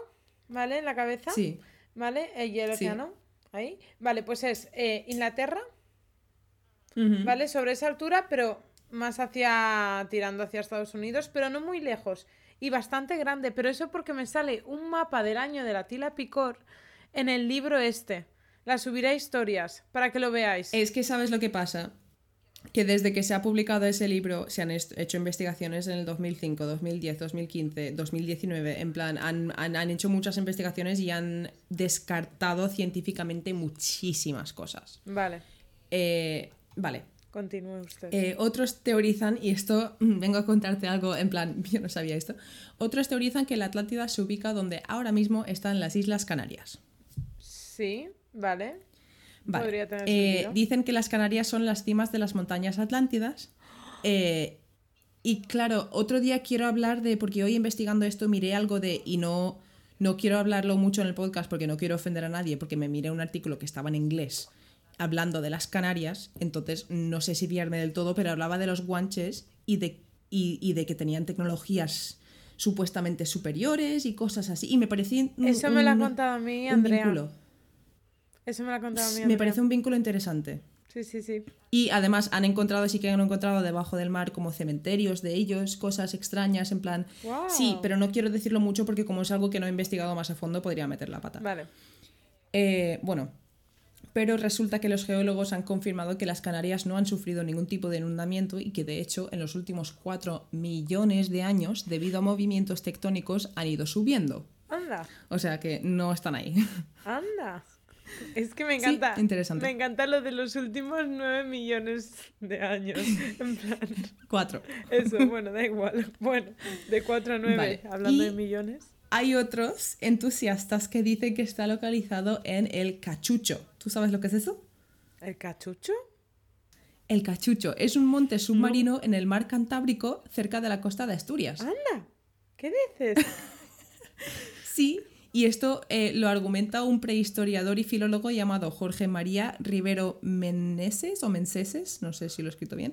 ¿vale? En la cabeza, Sí, ¿vale? Y el Sí. Ahí. Vale, pues es eh, Inglaterra. ¿vale? Sobre esa altura, pero más hacia, tirando hacia Estados Unidos, pero no muy lejos. Y bastante grande, pero eso porque me sale un mapa del año de la Tila Picor en el libro este. La subiré a historias para que lo veáis. Es que sabes lo que pasa. Que desde que se ha publicado ese libro se han hecho investigaciones en el 2005, 2010, 2015, 2019. En plan, han, han- han hecho muchas investigaciones y han descartado científicamente muchísimas cosas. Vale, Eh, vale. continúe usted. Eh, otros teorizan, y esto mm, vengo a contarte algo en plan, yo no sabía esto. Otros teorizan que la Atlántida se ubica donde ahora mismo están las Islas Canarias. Sí, vale. Vale. Podría tener Eh, dicen que las Canarias son las cimas de las montañas atlántidas. Eh, y claro, otro día quiero hablar de, porque hoy investigando esto miré algo de, y no, no quiero hablarlo mucho en el podcast porque no quiero ofender a nadie, porque me miré un artículo que estaba en inglés hablando de las Canarias, entonces no sé si fiarme del todo, pero hablaba de los guanches y de, y, y de que tenían tecnologías supuestamente superiores y cosas así. Y me parecía... un- Eso me lo ha un- contado a mí, Andrea. vínculo. Eso me lo ha contado a mí, Me parece un vínculo interesante. Sí, sí, sí. Y además han encontrado, sí que han encontrado debajo del mar como cementerios de ellos, cosas extrañas, en plan... Guau. Sí, pero no quiero decirlo mucho porque como es algo que no he investigado más a fondo, podría meter la pata. Vale. Eh, bueno, pero resulta que los geólogos han confirmado que las Canarias no han sufrido ningún tipo de inundamiento y que de hecho en los últimos 4 millones de años, debido a movimientos tectónicos, han ido subiendo. Anda, O sea que no están ahí. anda. Es que me Sí, encanta. interesante. Me encanta lo de los últimos nueve millones de años. En plan, 4. eso, bueno, da igual. Bueno, de 4 a 9, Vale. hablando Y- de millones. Hay otros entusiastas que dicen que está localizado en el Cachucho. ¿Tú sabes lo que es eso? ¿El cachucho? El Cachucho es un monte submarino en el mar Cantábrico cerca de la costa de Asturias. Anda, ¿qué dices? Sí, y esto eh, lo argumenta un prehistoriador y filólogo llamado Jorge María Rivero Meneses o Menseses, no sé si lo he escrito bien.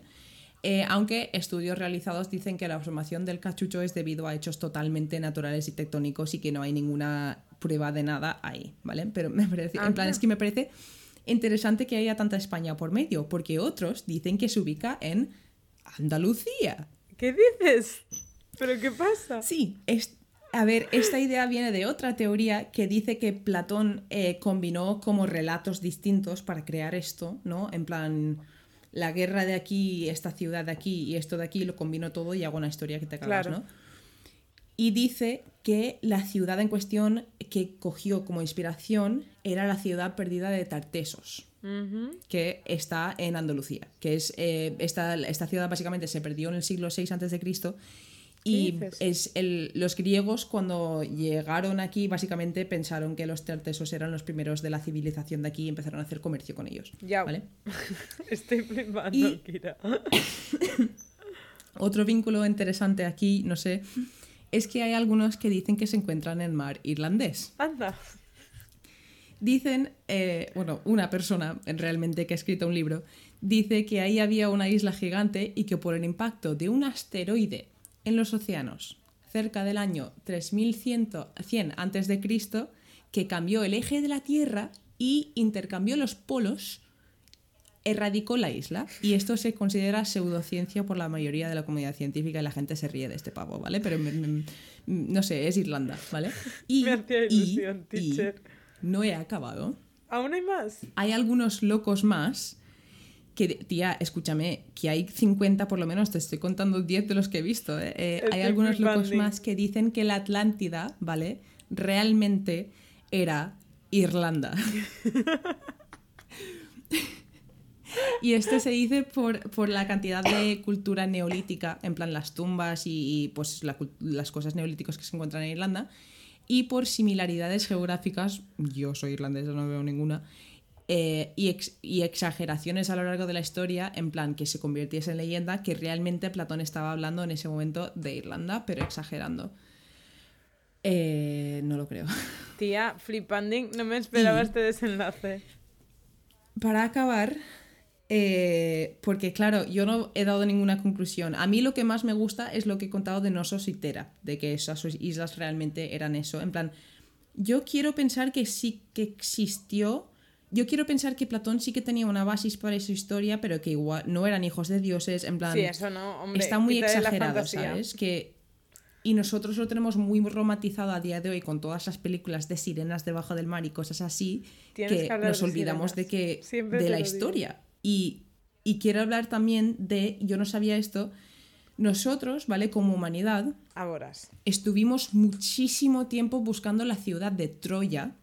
Eh, aunque estudios realizados dicen que la formación del cachucho es debido a hechos totalmente naturales y tectónicos y que no hay ninguna prueba de nada ahí, ¿vale? Pero me parece, en plan, es que me parece interesante que haya tanta España por medio, porque otros dicen que se ubica en Andalucía. ¿Qué dices? ¿Pero qué pasa? Sí, es, a ver, esta idea viene de otra teoría que dice que Platón eh, combinó como relatos distintos para crear esto, ¿no? En plan, la guerra de aquí, esta ciudad de aquí y esto de aquí, lo combinó todo y hago una historia que te cagas, Claro. ¿no? Y dice que la ciudad en cuestión que cogió como inspiración era la ciudad perdida de Tartesos que está en Andalucía, que es eh, esta, esta ciudad básicamente se perdió en el siglo VI antes de Cristo y es el, los griegos cuando llegaron aquí básicamente pensaron que los tartesos eran los primeros de la civilización de aquí y empezaron a hacer comercio con ellos. Ya. ¿vale? Estoy flipando, Y- Kira. Otro vínculo interesante aquí, no sé, es que hay algunos que dicen que se encuentran en mar irlandés. Anda. Dicen, eh, bueno, una persona realmente que ha escrito un libro, dice que ahí había una isla gigante y que por el impacto de un asteroide en los océanos cerca del año 3100 100 antes de Cristo, que cambió el eje de la Tierra y intercambió los polos, erradicó la isla. Y esto se considera pseudociencia por la mayoría de la comunidad científica y la gente se ríe de este pavo, ¿vale? Pero me- me- no sé, es Irlanda, ¿vale? Y, Me hacía y- ilusión, y teacher. no he acabado ¿Aún hay más? hay algunos locos más que, tía, escúchame, que hay 50 por lo menos, te estoy contando 10 de los que he visto. ¿eh? Eh, hay algunos locos más que dicen que la Atlántida, ¿vale? Realmente era Irlanda. Y esto se dice por, por la cantidad de cultura neolítica, en plan las tumbas y, y, pues la las cosas neolíticas que se encuentran en Irlanda, y por similaridades geográficas, yo soy irlandesa, no veo ninguna, eh, y, ex- y exageraciones a lo largo de la historia, en plan que se convirtiese en leyenda, que realmente Platón estaba hablando en ese momento de Irlanda, pero exagerando. Eh, no lo creo. Tía, flipanding, no me esperaba Y- este desenlace. Para acabar, eh, porque claro, yo no he dado ninguna conclusión. A mí lo que más me gusta es lo que he contado de Nosos y Tera, de que esas islas realmente eran eso. En plan, yo quiero pensar que sí que existió. Yo quiero pensar que Platón sí que tenía una base para esa historia, pero que igual no eran hijos de dioses. En plan, Sí, eso no, hombre. está muy exagerado. ¿sabes? Que y nosotros lo tenemos muy romantizado a día de hoy con todas las películas de sirenas debajo del mar y cosas así, Tienes que, nos de olvidamos sirenas. de que Siempre de la historia. Y, y quiero hablar también de, yo no sabía esto, nosotros, ¿vale? Como humanidad, Aboras. estuvimos muchísimo tiempo buscando la ciudad de Troya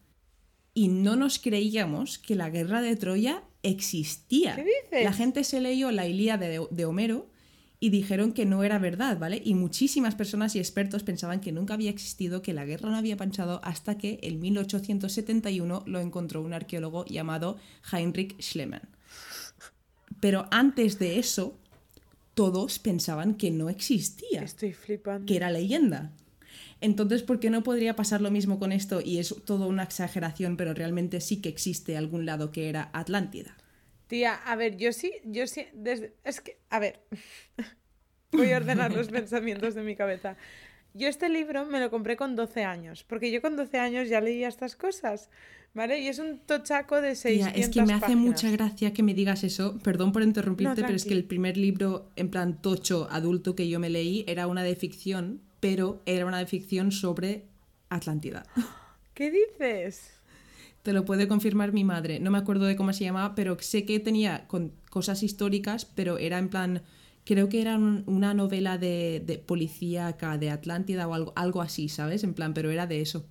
y no nos creíamos que la guerra de Troya existía. ¿Qué dices? La gente se leyó la Ilíada de, de Homero y dijeron que no era verdad, ¿vale? Y muchísimas personas y expertos pensaban que nunca había existido, que la guerra no había panchado hasta que en 1871 lo encontró un arqueólogo llamado Heinrich Schliemann. Pero antes de eso, todos pensaban que no existía Estoy flipando. que era leyenda. Entonces, ¿por qué no podría pasar lo mismo con esto y es todo una exageración, pero realmente sí que existe algún lado que era Atlántida? Tía, a ver, yo sí, yo sí, desde... es que, a ver, voy a ordenar los pensamientos de mi cabeza. Yo este libro me lo compré con 12 años, porque yo con 12 años ya leía estas cosas, ¿vale? Y es un tochaco de Tía, 600 es que me hace páginas. mucha gracia que me digas eso. Perdón por interrumpirte, No, pero es que el primer libro en plan tocho adulto que yo me leí era una de ficción, pero era una ficción sobre Atlántida. ¿Qué dices? Te lo puede confirmar mi madre. No me acuerdo de cómo se llamaba, pero sé que tenía con cosas históricas, pero era en plan. Creo que era un- una novela de, de policíaca de Atlántida o algo, algo así, ¿sabes? En plan, pero era de eso.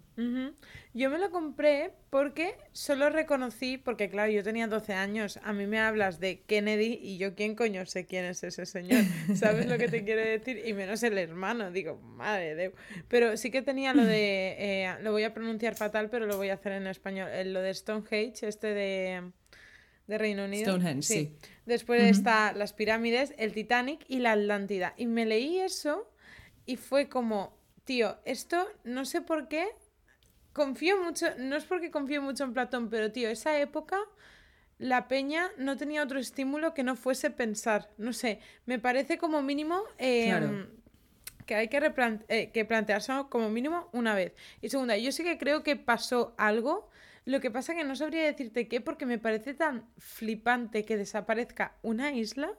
Yo me lo compré porque solo reconocí, porque claro, yo tenía 12 años, a mí me hablas de Kennedy y yo quién coño sé quién es ese señor, ¿sabes lo que te quiero decir? Y menos el hermano, digo, madre de... Pero sí que tenía lo de, eh, lo voy a pronunciar fatal, pero lo voy a hacer en español, eh, lo de Stonehenge, este de, de Reino Unido. Stonehenge, sí. Después está las pirámides, el Titanic y la Atlántida. Y me leí eso y fue como, tío, esto no sé por qué, confío mucho, no es porque confío mucho en Platón, pero tío, esa época la peña no tenía otro estímulo que no fuese pensar. No sé, me parece como mínimo eh, Claro. que hay que, eh, que plantearse como mínimo una vez. Y segunda, yo sí que creo que pasó algo. Lo que pasa que no sabría decirte qué porque me parece tan flipante que desaparezca una isla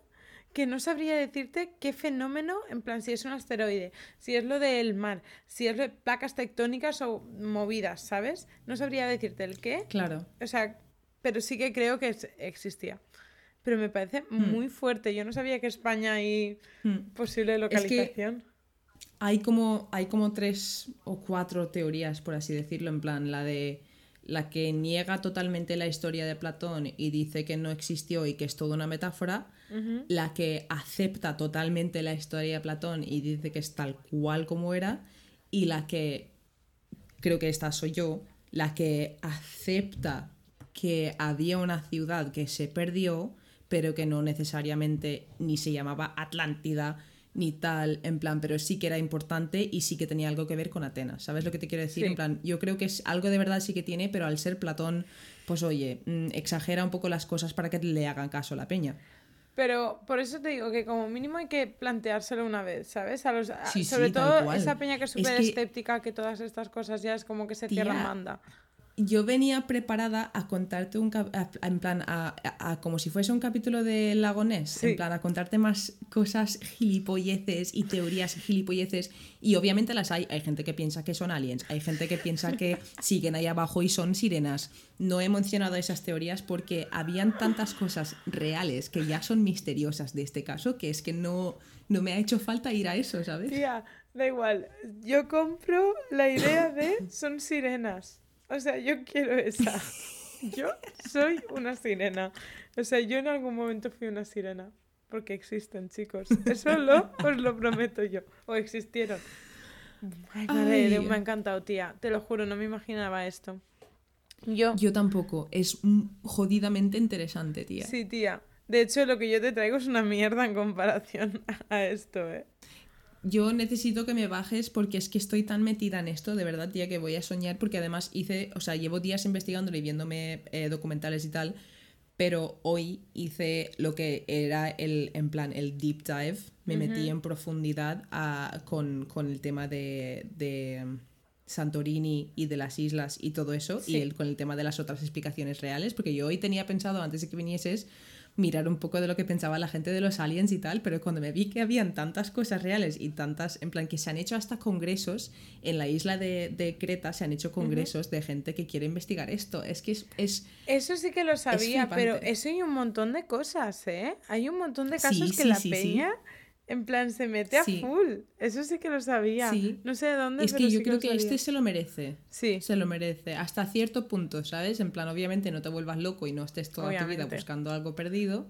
que no sabría decirte qué fenómeno, en plan, si es un asteroide, si es lo del mar, si es lo de placas tectónicas o movidas, ¿sabes? No sabría decirte el qué. Claro. O sea, pero sí que creo que es- existía. Pero me parece muy fuerte. Yo no sabía que España hay Hmm. posible que- localización. Hay como, hay como tres o cuatro teorías, por así decirlo, en plan, la de la que niega totalmente la historia de Platón y dice que no existió y que es toda una metáfora, la que acepta totalmente la historia de Platón y dice que es tal cual como era, y la que, creo que esta soy yo, la que acepta que había una ciudad que se perdió, pero que no necesariamente ni se llamaba Atlántida ni tal, en plan, pero sí que era importante y sí que tenía algo que ver con Atenas. ¿Sabes lo que te quiero decir? Sí. En plan, yo creo que es algo de verdad sí que tiene, pero al ser Platón, pues oye, mm, exagera un poco las cosas para que le hagan caso a la peña. Pero por eso te digo que como mínimo hay que planteárselo una vez, ¿sabes? A los, a- Sí, sí, sobre todo esa peña que es Es súper que- escéptica, que todas estas cosas ya es como que se Tía, cierran manda. Yo venía preparada a contarte un cap- a- a- en plan a- como si fuese un capítulo de Lagonés, Sí. en plan a contarte más cosas gilipolleces y teorías gilipolleces y obviamente las hay, hay gente que piensa que son aliens, hay gente que piensa que siguen ahí abajo y son sirenas. No he mencionado esas teorías porque habían tantas cosas reales que ya son misteriosas de este caso que es que no no me ha hecho falta ir a eso, ¿sabes? Tía, da igual. Yo compro la idea de son sirenas. O sea, yo quiero esa. Yo soy una sirena. O sea, yo en algún momento fui una sirena. Porque existen, chicos. Eso lo, os lo prometo yo. O existieron. Ay, madre Ay. Me ha encantado, tía. Te lo juro, no me imaginaba esto. Yo. Yo tampoco. Es jodidamente interesante, tía. Sí, tía. De hecho, lo que yo te traigo es una mierda en comparación a esto, ¿eh? Yo necesito que me bajes porque es que estoy tan metida en esto, de verdad, tía, que voy a soñar porque además hice, o sea, llevo días investigándolo y viéndome eh, documentales y tal, pero hoy hice lo que era el, en plan, el deep dive, me metí en profundidad a- con, con el tema de, de um, Santorini y de las islas y todo eso, Sí. y el, con el tema de las otras explicaciones reales, porque yo hoy tenía pensado, antes de que vinieses, mirar un poco de lo que pensaba la gente de los aliens y tal, pero cuando me vi que habían tantas cosas reales y tantas, en plan, que se han hecho hasta congresos, en la isla de, de Creta se han hecho congresos de gente que quiere investigar esto, es que es... es Eso sí que lo sabía, pero eso hay un montón de cosas, ¿eh? Hay un montón de Sí, casos que sí, la sí. peña, en plan, se mete a Sí. full. Eso sí que lo sabía. Sí. No sé de dónde, es pero que sí yo creo que este se lo merece. Sí, Se lo merece, hasta cierto punto, ¿sabes? En plan, obviamente no te vuelvas loco y no estés toda tu vida buscando algo perdido,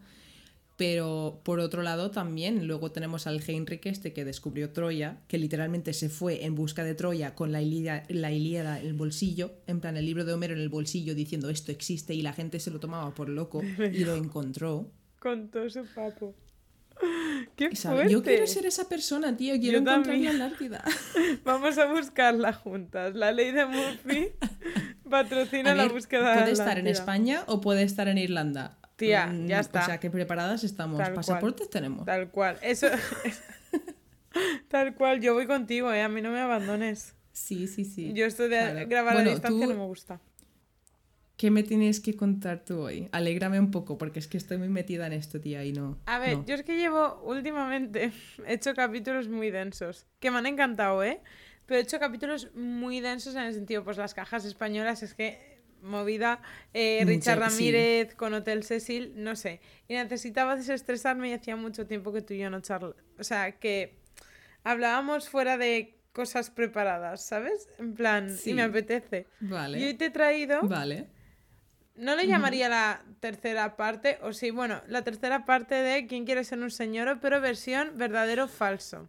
pero por otro lado también luego tenemos al Heinrich este que descubrió Troya, que literalmente se fue en busca de Troya con la Ilíada, la Ilíada en el bolsillo, en plan el libro de Homero en el bolsillo diciendo esto existe y la gente se lo tomaba por loco y lo encontró. con todo su papo. ¡Qué fuerte! Yo quiero ser esa persona, tío, quiero Yo encontrar también. la Atlántida. Vamos a buscarla juntas. La ley de Murphy patrocina A la búsqueda de puede estar en. España o puede estar en Irlanda. Tía, Mm, ya está. O sea, que preparadas estamos. Tal cual. Pasaportes tenemos. Tal cual. Eso. Tal cual. Yo voy contigo, ¿eh? A mí no me abandones. Sí, sí, sí. Yo esto de Claro. grabar a distancia tú- no me gusta. ¿Qué me tienes que contar tú hoy? Alégrame un poco, porque es que estoy muy metida en esto, tía, y no. A ver, no. yo es que llevo últimamente he hecho capítulos muy densos, que me han encantado, ¿eh? Pero he hecho capítulos muy densos en el sentido, pues las cajas españolas es que movida, eh, Richard sí. Ramírez con Hotel Cecil, no sé. Y necesitaba desestresarme y hacía mucho tiempo que tú y yo no charla, o sea, que hablábamos fuera de cosas preparadas, ¿sabes? En plan, y Sí. me apetece. Vale. Y hoy te he traído Vale. No le llamaría la tercera parte, o sí, bueno, la tercera parte de ¿Quién quiere ser un señor? pero versión verdadero falso.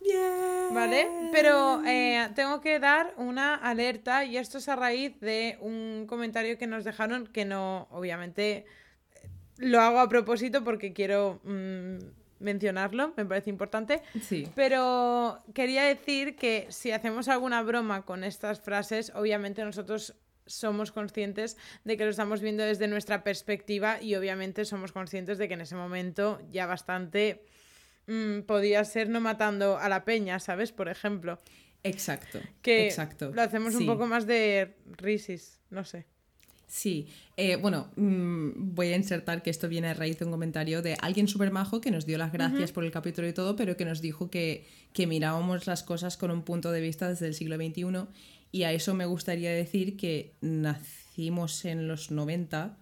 Bien. ¿Vale? Pero eh, tengo que dar una alerta y esto es a raíz de un comentario que nos dejaron que no, obviamente, eh, lo hago a propósito porque quiero mm, mencionarlo, me parece importante. Sí. Pero quería decir que si hacemos alguna broma con estas frases, obviamente nosotros somos conscientes de que lo estamos viendo desde nuestra perspectiva y obviamente somos conscientes de que en ese momento ya bastante mm, podía ser no matando a la peña, ¿sabes? Por ejemplo, Exacto. que Exacto. lo hacemos un poco más de risis, no sé. Sí, Eh, bueno, mm, voy a insertar que esto viene a raíz de un comentario de alguien súper majo que nos dio las gracias por el capítulo y todo, pero que nos dijo que, que mirábamos las cosas con un punto de vista desde el siglo XXI y a eso me gustaría decir que nacimos en los 90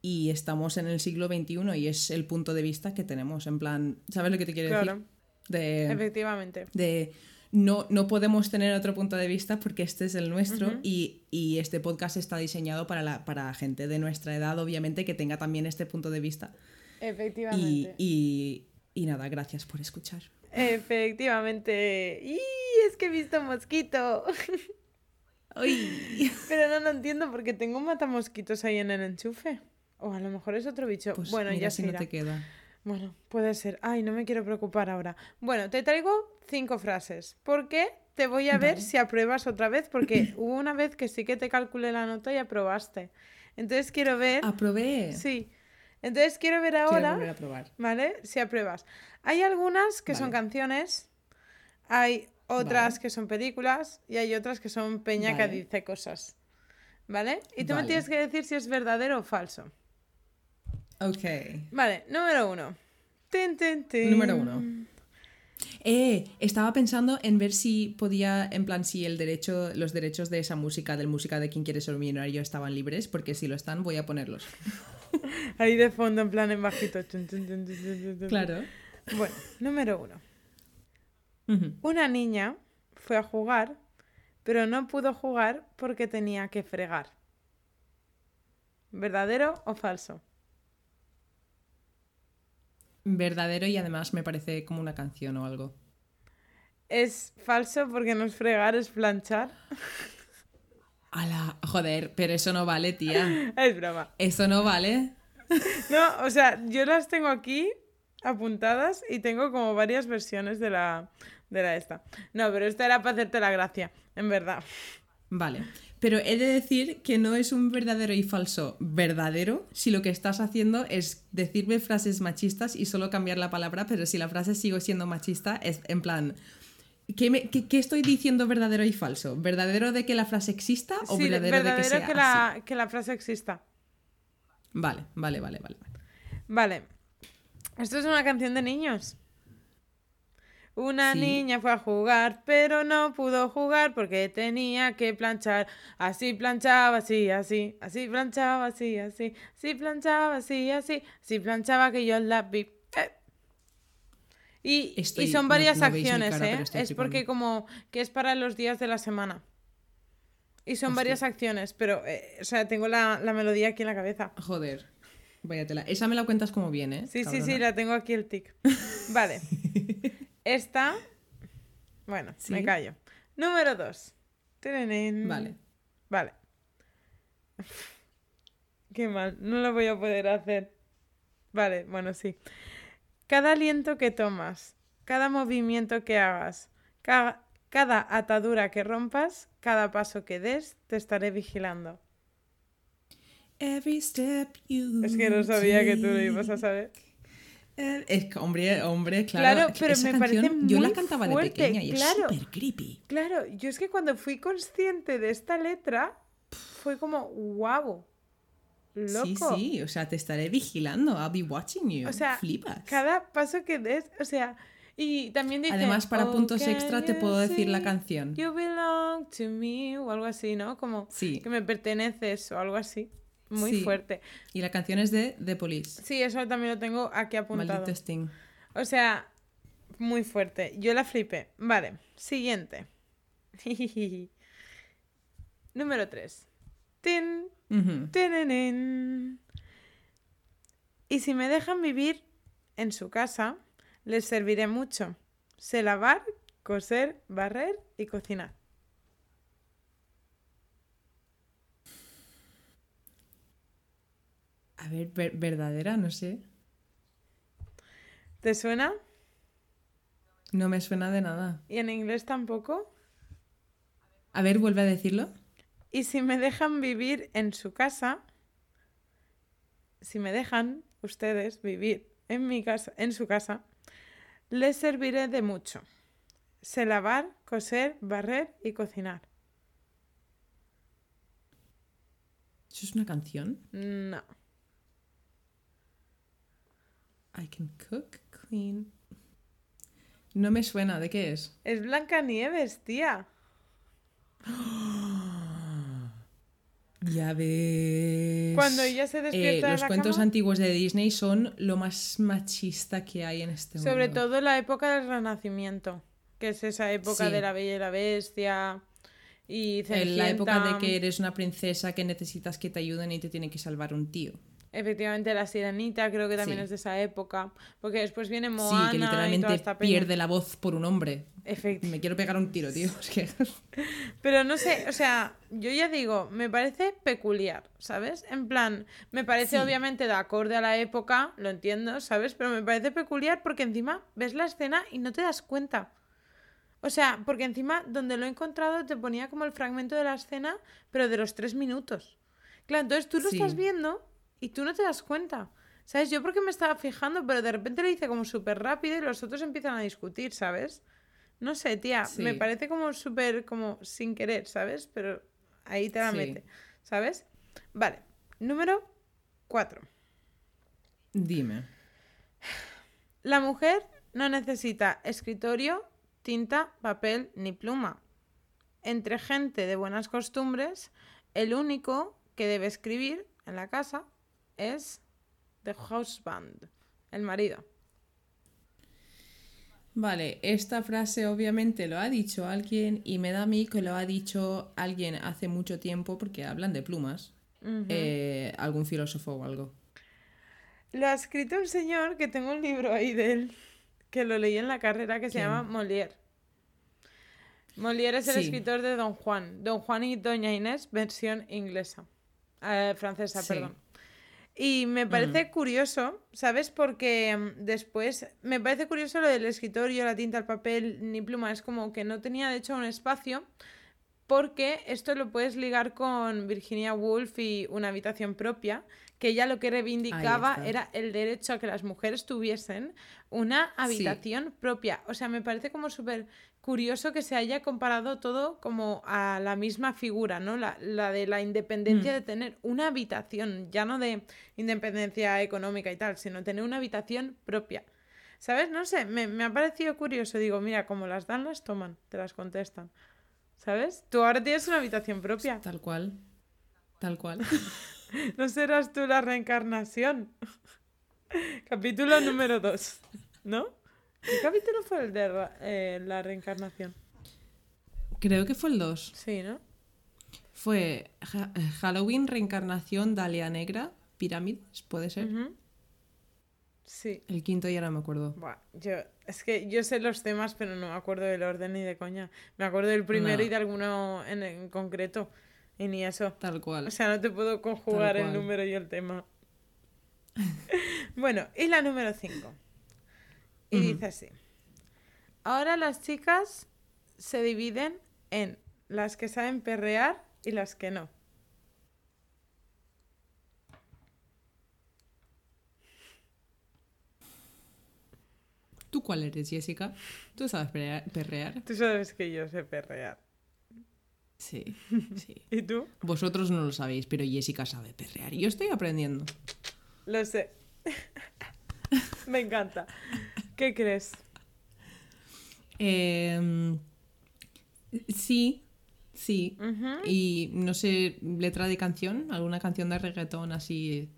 y estamos en el siglo XXI y es el punto de vista que tenemos, en plan, ¿sabes lo que te quiero Claro. decir? De, Efectivamente. de no, no podemos tener otro punto de vista porque este es el nuestro y, y este podcast está diseñado para, la, para gente de nuestra edad, obviamente, que tenga también este punto de vista. Y, Efectivamente. y, y nada, gracias por escuchar. Efectivamente. ¡Y es que he visto mosquito! Pero no lo entiendo porque tengo un matamosquitos ahí en el enchufe. O a lo mejor es otro bicho. Pues bueno, mira ya si se no irá. te queda. Bueno, puede ser. Ay, no me quiero preocupar ahora. Bueno, te traigo cinco frases. Porque te voy a ver si apruebas otra vez. Porque hubo una vez que sí que te calculé la nota y aprobaste. Entonces quiero ver. Aprobé. Sí. Entonces quiero ver ahora. volver a probar. ¿Vale? Si apruebas. Hay algunas que son canciones, hay otras Vale. que son películas y hay otras que son peña que dice cosas. ¿Vale? Y tú me tienes que decir si es verdadero o falso. Ok. Vale, número uno. Tin, tin, tin. Número uno. Eh, estaba pensando en ver si podía, en plan, si el derecho, los derechos de esa música, del música de quien quiere ser millonario, estaban libres, porque si lo están, voy a ponerlos. Ahí de fondo, en plan en bajito. Claro. Bueno, número uno. Una niña fue a jugar, pero no pudo jugar porque tenía que fregar. ¿Verdadero o falso? Verdadero y además me parece como una canción o algo. Es falso porque no es fregar, es planchar. Ala, joder, pero eso no vale, tía. Es broma. Eso no vale. No, o sea, yo las tengo aquí apuntadas y tengo como varias versiones de la, de la esta. No, pero esta era para hacerte la gracia, en verdad. Vale. Pero he de decir que no es un verdadero y falso verdadero si lo que estás haciendo es decirme frases machistas y solo cambiar la palabra, pero si la frase sigue siendo machista, es en plan. ¿Qué, me- qué- qué estoy diciendo verdadero y falso? ¿Verdadero de que la frase exista o Sí, verdadero, de que sea que así? la, que la frase exista. Vale, vale, vale, vale. Vale. Esto es una canción de niños. Una Sí. niña fue a jugar, pero no pudo jugar porque tenía que planchar. Así planchaba, así, así. Así planchaba, así, así. Así planchaba, así, así. Así planchaba que yo la vi. Eh. Y, y son varias no acciones, cara, ¿eh? Es porque como que es para los días de la semana. Y son Hostia. varias acciones, pero, eh, o sea, tengo la, la melodía aquí en la cabeza. Joder. Váyatela. Esa me la cuentas como viene, ¿eh? Sí, sí, sí, la tengo aquí el tic. Vale. Esta. Bueno, me callo. Número dos. Terenín. Vale. Vale. Qué mal, no lo voy a poder hacer. Vale, bueno, sí. Cada aliento que tomas, cada movimiento que hagas, ca- cada atadura que rompas, cada paso que des, te estaré vigilando. Every step you Es que no sabía que tú lo ibas a saber. Eh, Es que, hombre, hombre, claro. Claro, que pero esa me parece canción Yo la muy cantaba de pequeña y claro. es súper creepy. Claro, yo es que cuando fui consciente de esta letra, fue como, wow, loco. Sí, sí, o sea, te estaré vigilando. I'll be watching you. O sea, Flipas. cada paso que des, o sea, y también dice... Además, para "Oh, puntos extra te puedo decir la see canción. You belong to me, o algo así, ¿no? Como Sí. que me perteneces o algo así. Muy Sí. fuerte. Y la canción es de The Police. Sí, eso también lo tengo aquí apuntado. Maldito Sting. O sea, muy fuerte. Yo la flipé. Vale, siguiente. Número 3. Tin. Y si me dejan vivir en su casa, les serviré mucho. Sé lavar, coser, barrer y cocinar. A ver, ver- verdadera, no sé. ¿Te suena? No me suena de nada. ¿Y en inglés tampoco? A ver, vuelve a decirlo. Y si me dejan vivir en su casa, si me dejan ustedes vivir en mi casa, en su casa, les serviré de mucho. Sé lavar, coser, barrer y cocinar. ¿Eso es una canción? No. I can cook, clean. No me suena, ¿de qué es? Es Blancanieves, tía. Ya ves. Cuando ella se despierta Eh, de los la cuentos cama. antiguos de Disney son lo más machista que hay en este mundo. Sobre todo la época del Renacimiento, que es esa época Sí. de la Bella y la Bestia y En la época de que eres una princesa que necesitas que te ayuden y te tiene que salvar un tío. Efectivamente, la Sirenita creo que también Sí. es de esa época, porque después viene Moana sí, que y toda literalmente pierde la voz por un hombre. Me quiero pegar un tiro, tío. Es que... Pero no sé, o sea, yo ya digo, me parece peculiar, ¿sabes? En plan, me parece Sí. obviamente de acorde a la época, lo entiendo, ¿sabes? Pero me parece peculiar porque encima ves la escena y no te das cuenta. O sea, porque encima donde lo he encontrado te ponía como el fragmento de la escena, pero de los tres minutos. Claro, entonces tú lo Sí. estás viendo y tú no te das cuenta. ¿Sabes? Yo porque me estaba fijando, pero de repente lo hice como súper rápido y los otros empiezan a discutir, ¿sabes? No sé, tía, me parece como súper, como sin querer, ¿sabes? Pero ahí te la Sí. mete, ¿sabes? Vale, número 4. Dime. La mujer no necesita escritorio, tinta, papel ni pluma. Entre gente de buenas costumbres, el único que debe escribir en la casa es the husband, el marido. Vale, esta frase obviamente lo ha dicho alguien y me da a mí que lo ha dicho alguien hace mucho tiempo porque hablan de plumas. Eh, algún filósofo o algo. Lo ha escrito un señor que tengo un libro ahí de él, que lo leí en la carrera, que se llama Molière. Molière es el Sí. escritor de Don Juan. Don Juan y Doña Inés, versión inglesa. Eh, francesa, Sí. perdón. Y me parece curioso, ¿sabes? Porque mm, después me parece curioso lo del escritorio, la tinta, el papel, ni pluma. Es como que no tenía de hecho un espacio. Porque esto lo puedes ligar con Virginia Woolf y una habitación propia, que ella lo que reivindicaba era el derecho a que las mujeres tuviesen una habitación propia. O sea, me parece como súper curioso que se haya comparado todo como a la misma figura, ¿no? La, la de la independencia de tener una habitación, ya no de independencia económica y tal, sino tener una habitación propia. ¿Sabes? No sé, me, me ha parecido curioso. Digo, mira, como las dan, las toman, te las contestan. ¿Sabes? Tú ahora tienes una habitación propia. Tal cual. Tal cual. No serás tú la reencarnación. Capítulo número 2. ¿No? ¿Qué capítulo fue el de eh, la reencarnación? Creo que fue el 2. Sí, ¿no? Fue Ja- Halloween, reencarnación, Dalia Negra, pirámides, puede ser. Sí. El quinto ya no me acuerdo. Buah, yo, es que yo sé los temas, pero no me acuerdo del orden ni de coña. Me acuerdo del primero No. y de alguno en, en concreto. Y ni eso. Tal cual. O sea, no te puedo conjugar el número y el tema. bueno, y la número 5. Y dice así. Ahora las chicas se dividen en las que saben perrear y las que no. ¿Tú cuál eres, Jessica? ¿Tú sabes perrear? Tú sabes que yo sé perrear. Sí, sí. ¿Y tú? Vosotros no lo sabéis, pero Jessica sabe perrear. Y yo estoy aprendiendo. Lo sé. Me encanta. ¿Qué crees? Em, sí, sí. Y no sé, letra de canción, alguna canción de reggaetón así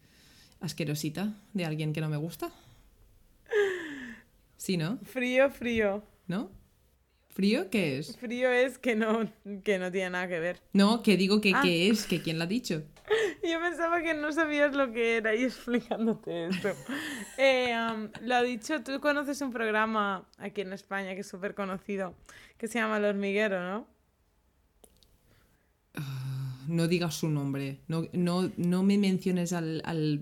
asquerosita de alguien que no me gusta. Sí, ¿no? Frío, frío. ¿No? ¿Frío? ¿Qué es? Frío es que no, que no tiene nada que ver. No, que digo que Ah. qué es, que quién lo ha dicho. Yo pensaba que no sabías lo que era y explicándote esto. Eh, am, lo ha dicho, tú conoces un programa aquí en España que es súper conocido, que se llama El Hormiguero, ¿no? No digas su nombre. No, no, no me menciones al, al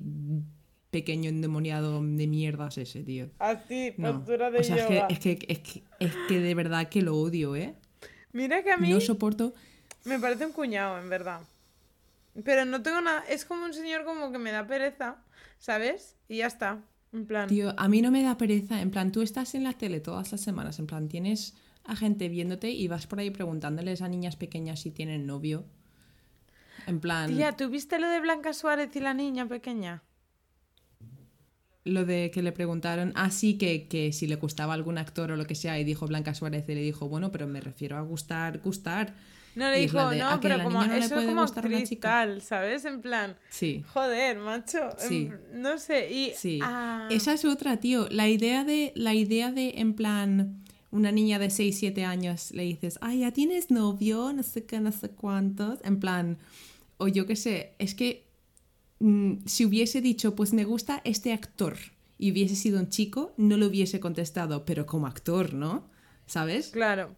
pequeño endemoniado de mierdas ese, tío. Así, No. postura de o sea, es que, yoga. es, que, es, que, es que de verdad que lo odio, ¿eh? Mira que a mí No soporto. me parece un cuñado, en verdad. Pero no tengo nada, es como un señor como que me da pereza, ¿sabes? Y ya está, en plan. Tío, a mí no me da pereza. En plan, tú estás en la tele todas las semanas. En plan, tienes a gente viéndote y vas por ahí preguntándoles a niñas pequeñas si tienen novio. En plan, Tía, ¿tú viste lo de Blanca Suárez y la niña pequeña? Lo de que le preguntaron, así que, que si le gustaba algún actor o lo que sea, y dijo Blanca Suárez y le dijo, bueno, pero me refiero a gustar, gustar. No le es dijo, de, no, ¿a que pero como no eso puede como gustar a una actriz chica? tal, ¿sabes? En plan, Sí. joder, macho. en- Sí. no sé, y... Sí. ah, Esa es otra, tío. La idea de, la idea de, en plan, una niña de 6, 7 años le dices, ay, ya tienes novio, no sé qué, no sé cuántos. En plan, o yo qué sé, es que mm, si hubiese dicho, pues me gusta este actor y hubiese sido un chico, no lo hubiese contestado, pero como actor, ¿no? ¿Sabes? Claro,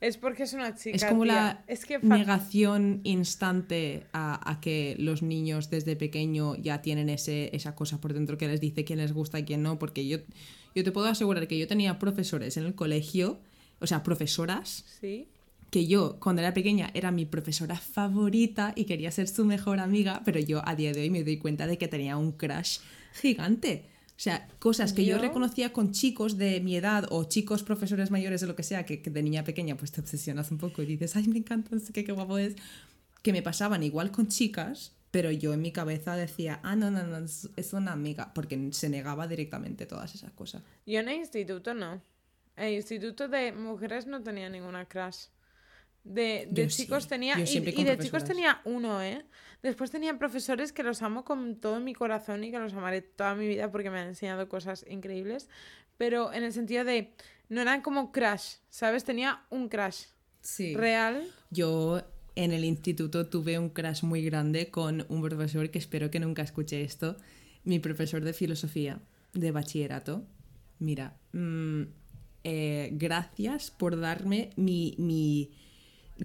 es porque es una chica, Es como tía. la Es que... fa- negación instante a, a que los niños desde pequeño ya tienen ese, esa cosa por dentro que les dice quién les gusta y quién no, porque yo, yo te puedo asegurar que yo tenía profesores en el colegio, o sea, profesoras, Sí. Que yo cuando era pequeña era mi profesora favorita y quería ser su mejor amiga, pero yo a día de hoy me doy cuenta de que tenía un crush gigante. O sea, cosas que yo, Yo- reconocía con chicos de mi edad o chicos profesores mayores o lo que sea, que, que de niña pequeña pues te obsesionas un poco y dices, ay, me encanta, no sé qué, qué guapo es, que me pasaban igual con chicas, pero yo en mi cabeza decía, ah, no, no, no, es, es una amiga, porque se negaba directamente todas esas cosas. Yo en el instituto no. En el instituto de mujeres no tenía ninguna crush. De, de chicos sí. tenía. Y- y, de chicos tenía uno, ¿eh? Después tenía profesores que los amo con todo mi corazón y que los amaré toda mi vida porque me han enseñado cosas increíbles. Pero en el sentido de. No eran como crush, ¿sabes? Tenía un crush Sí. real. Yo en el instituto tuve un crash muy grande con un profesor que espero que nunca escuche esto, mi profesor de filosofía de bachillerato. Mira, mm, eh, gracias por darme mi, mi,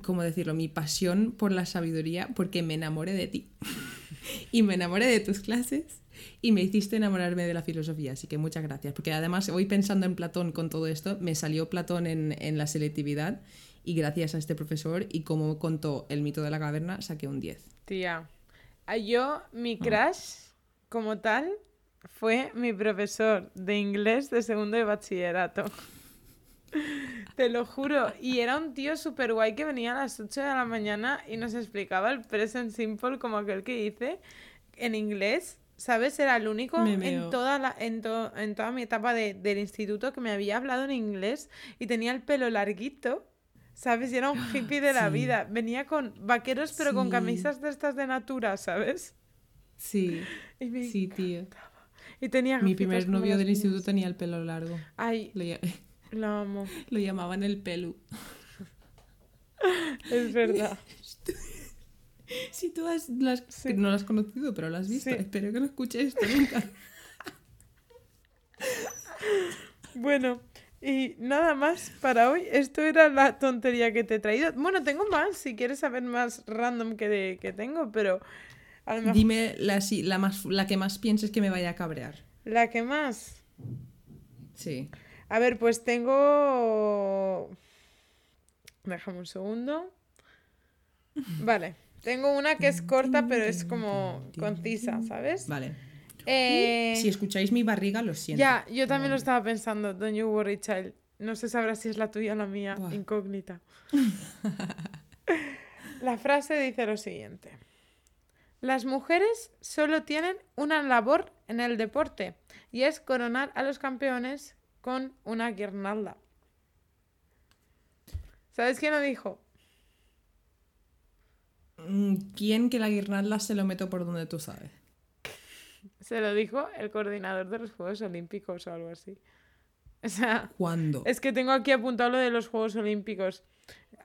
¿cómo decirlo? Mi pasión por la sabiduría porque me enamoré de ti. y me enamoré de tus clases y me hiciste enamorarme de la filosofía, así que muchas gracias. Porque además, hoy pensando en Platón con todo esto, me salió Platón en, en la selectividad y gracias a este profesor y como contó el mito de la caverna, saqué un 10. Tía, yo, mi crush, como tal, fue mi profesor de inglés de segundo de bachillerato. Te lo juro. Y era un tío súper guay que venía a las 8 de la mañana y nos explicaba el present simple como aquel que hice en inglés. ¿Sabes? Era el único en toda, la, en, to- en toda mi etapa de- del instituto que me había hablado en inglés y tenía el pelo larguito. ¿Sabes? Y era un hippie de la Sí. vida. Venía con vaqueros, pero con camisas de estas de natura, ¿sabes? Sí, Y, me sí, tío. y tenía Mi primer novio del instituto tenía el pelo largo. Ay, lo amo. lo llamaban el pelu. Es verdad. Si tú has, Sí. no lo has conocido, pero lo has visto. Sí. Espero que no escuche esto nunca. Bueno, y nada más para hoy. Esto era la tontería que te he traído. Bueno, tengo más, si quieres saber más random que, de- que tengo, pero a lo mejor Dime la, si- la, más, la que más pienses que me vaya a cabrear. la que más. Sí. A ver, pues tengo... Déjame un segundo. Vale, tengo una que es corta, pero es como concisa, ¿sabes? Vale. Eh, Si escucháis mi barriga, lo siento. Ya, yo también lo estaba pensando. Don't you worry, child. No se sabrá si es la tuya o la mía. Buah. Incógnita. la frase dice lo siguiente. Las mujeres solo tienen una labor en el deporte y es coronar a los campeones con una guirnalda. ¿Sabes quién lo dijo? Mm, ¿Quién que la guirnalda se lo meto por donde tú sabes? Se lo dijo el coordinador de los Juegos Olímpicos o algo así. O sea, ¿Cuándo? es que tengo aquí apuntado lo de los Juegos Olímpicos.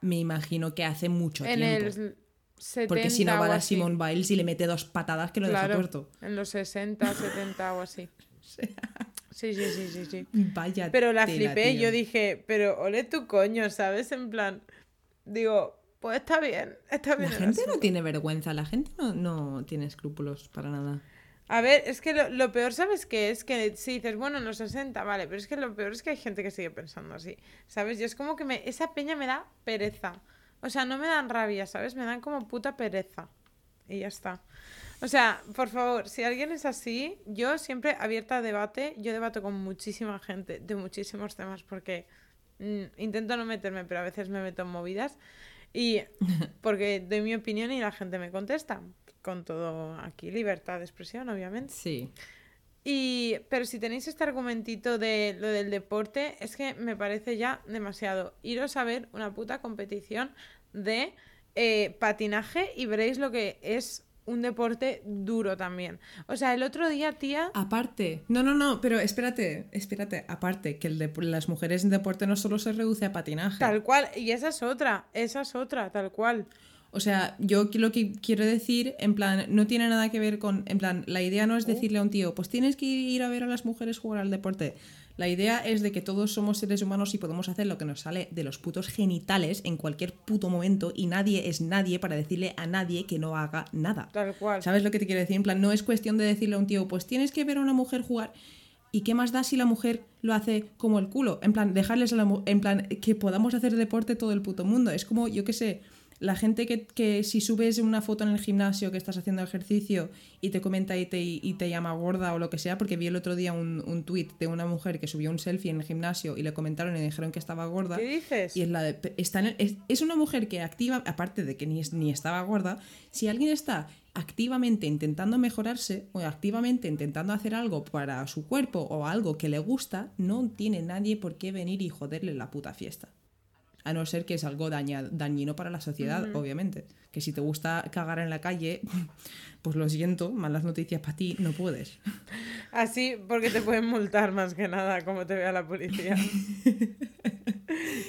Me imagino que hace mucho En tiempo. el 70 Porque si no o va la. Simone Biles y le mete dos patadas que lo deja Claro, tuerto. en los 60, 70 o así. Sí, sí, sí, sí, sí. Vaya. Pero la tela, flipé, tío. yo dije, pero ole tu coño, ¿sabes? En plan, digo, pues está bien, está La bien. el gente no tiene vergüenza, la gente no, no tiene escrúpulos para nada. A ver, es que lo, lo peor, ¿sabes qué? Es que si dices, bueno, en los 60, vale, pero es que lo peor es que hay gente que sigue pensando así, ¿sabes? Y es como que me, esa peña me da pereza. O sea, no me dan rabia, ¿sabes? Me dan como puta pereza. Y ya está. O sea, por favor, si alguien es así, yo siempre abierta a debate, yo debato con muchísima gente de muchísimos temas porque mm, intento no meterme, pero a veces me meto en movidas. Y porque doy mi opinión y la gente me contesta. Con todo aquí, libertad de expresión, obviamente. Sí. Y, pero si tenéis este argumentito de lo del deporte, es que me parece ya demasiado. Iros a ver una puta competición de eh, patinaje y veréis lo que es un deporte duro también. O sea, el otro día, tía, Aparte, no, no, no, pero espérate, espérate, aparte, que el de, las mujeres en deporte no solo se reduce a patinaje. tal cual, y esa es otra, esa es otra, tal cual. O sea, yo lo que quiero decir, en plan, no tiene nada que ver con, en plan, la idea no es decirle a un tío, pues tienes que ir a ver a las mujeres jugar al deporte. La idea es de que todos somos seres humanos y podemos hacer lo que nos sale de los putos genitales en cualquier puto momento y nadie es nadie para decirle a nadie que no haga nada. Tal cual. ¿Sabes lo que te quiero decir? En plan, no es cuestión de decirle a un tío, pues tienes que ver a una mujer jugar. ¿Y qué más da si la mujer lo hace como el culo? En plan, dejarles a la mu- En plan, que podamos hacer deporte todo el puto mundo. Es como, yo qué sé, la gente que, que si subes una foto en el gimnasio que estás haciendo ejercicio y te comenta y te, y te llama gorda o lo que sea, porque vi el otro día un, un tuit de una mujer que subió un selfie en el gimnasio y le comentaron y le dijeron que estaba gorda. ¿Qué dices? Y es, la de- está en el- es, es una mujer que activa, aparte de que ni, es- ni estaba gorda, si alguien está activamente intentando mejorarse o activamente intentando hacer algo para su cuerpo o algo que le gusta, no tiene nadie por qué venir y joderle la puta fiesta. A no ser que es algo daña- dañino para la sociedad, obviamente. Que si te gusta cagar en la calle, pues lo siento, malas noticias para ti, no puedes. Así, porque te pueden multar más que nada, como te vea la policía.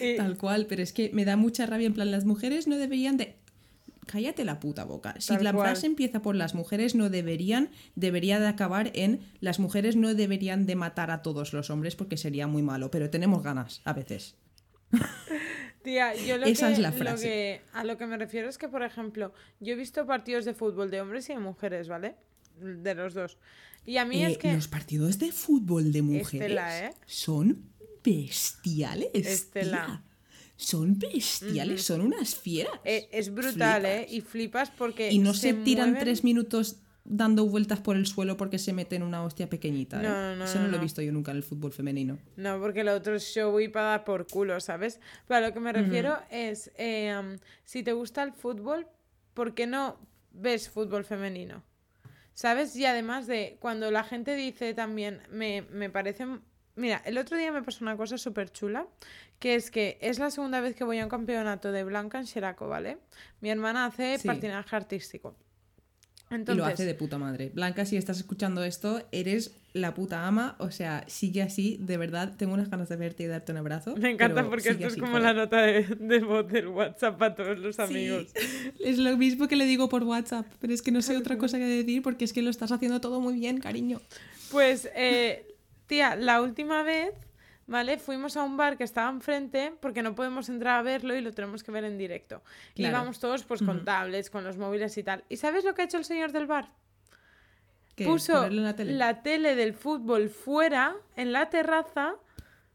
Y- Tal cual, pero es que me da mucha rabia. En plan, las mujeres no deberían de. cállate la puta boca. Si Tal la cual. frase empieza por las mujeres no deberían, debería de acabar en las mujeres no deberían de matar a todos los hombres porque sería muy malo, pero tenemos ganas a veces. Tía, yo lo Esa que, es la lo frase. que- a lo que me refiero es que, por ejemplo, yo he visto partidos de fútbol de hombres y de mujeres, ¿vale? De los dos. Y a mí Eh, es que... Los partidos de fútbol de mujeres Estela, ¿eh? son bestiales. Estela. tía. Son bestiales, son unas fieras. eh, es brutal, Flipas. ¿eh? Y flipas porque... Y no se, tiran mueven- tres minutos dando vueltas por el suelo porque se meten una hostia pequeñita. ¿eh? No, no, no, Eso no, no, lo he visto yo nunca en el fútbol femenino. No, porque lo otro es show y para dar por culo, ¿sabes? Pero a lo que me refiero es, eh, um, si te gusta el fútbol, ¿por qué no ves fútbol femenino? ¿Sabes? Y además de cuando la gente dice también, me, me parece... Mira, el otro día me pasó una cosa súper chula, que es que es la segunda vez que voy a un campeonato de Blanca en Xeraco, ¿vale? Mi hermana hace Sí. patinaje artístico. Y lo hace de puta madre. Blanca, si estás escuchando esto, eres la puta ama. O sea, sigue así, de verdad. Tengo unas ganas de verte y darte un abrazo. me encanta porque esto es como la nota de, de voz del WhatsApp para todos los Sí, amigos. Es lo mismo que le digo por WhatsApp, pero es que no sé otra cosa que decir porque es que lo estás haciendo todo muy bien, cariño. Pues, eh, tía, la última vez, ¿vale? Fuimos a un bar que estaba enfrente porque no podemos entrar a verlo y lo tenemos que ver en directo. Y Claro. íbamos todos pues con tablets, con los móviles y tal. ¿Y sabes lo que ha hecho el señor del bar? ¿Qué? Puso ¿Ponerlo en la tele? la tele del fútbol fuera, en la terraza,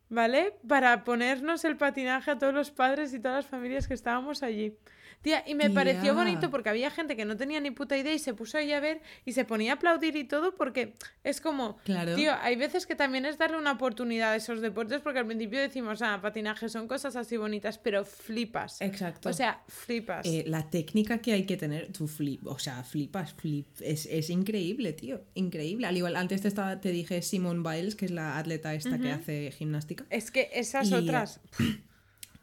¿vale? Para ponernos el patinaje a todos los padres y todas las familias que estábamos allí. Tía, y me pareció bonito porque había gente que no tenía ni puta idea y se puso ahí a ver y se ponía a aplaudir y todo porque es como, Claro. tío, hay veces que también es darle una oportunidad a esos deportes porque al principio decimos, ah, patinaje son cosas así bonitas, pero flipas. Exacto. O sea, flipas. Eh, la técnica que hay que tener, tú flip, o sea, flipas, flip, es, es increíble, tío, increíble. Al igual, antes te, estaba, te dije Simone Biles, que es la atleta esta que hace gimnástica. es que esas y- otras...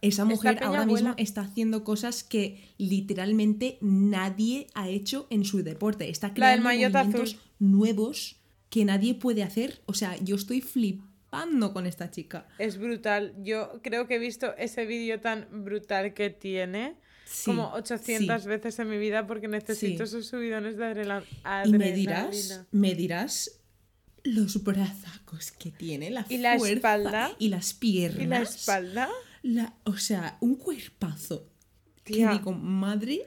Esa mujer ahora mismo está haciendo cosas que literalmente nadie ha hecho en su deporte. Está creando movimientos azul. nuevos que nadie puede hacer. O sea, yo estoy flipando con esta chica. Es brutal. Yo creo que he visto ese vídeo tan brutal que tiene Sí, como 800 sí. veces en mi vida porque necesito Sí. esos subidones de adrela- Y me adrenalina. dirás, me dirás los brazacos que tiene, la ¿Y la espalda? y las piernas. ¿Y la espalda? La- o sea, un cuerpazo. Tía. Que digo, madre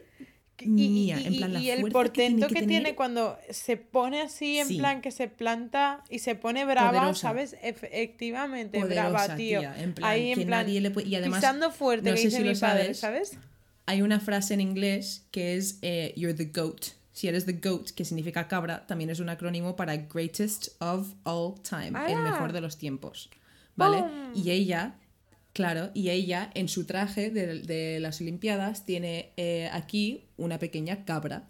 mía, y- en plan, y- la y el portento que que, tiene, tiene, tener. cuando se pone así, en Sí. plan que se planta y se pone brava, Poderosa. ¿sabes? Efectivamente, Poderosa, brava, tío. tía, en plan, Ahí en que plan, nadie le puede- y además, pisando fuerte, no que sé dice si mi lo padre, sabes, ¿sabes? Hay una frase en inglés que es eh, You're the goat. Si eres the goat, que significa cabra, también es un acrónimo para Greatest of All Time, el mejor de los tiempos. ¿Vale? Y ella, claro, y ella en su traje de, de las Olimpiadas tiene eh, aquí una pequeña cabra.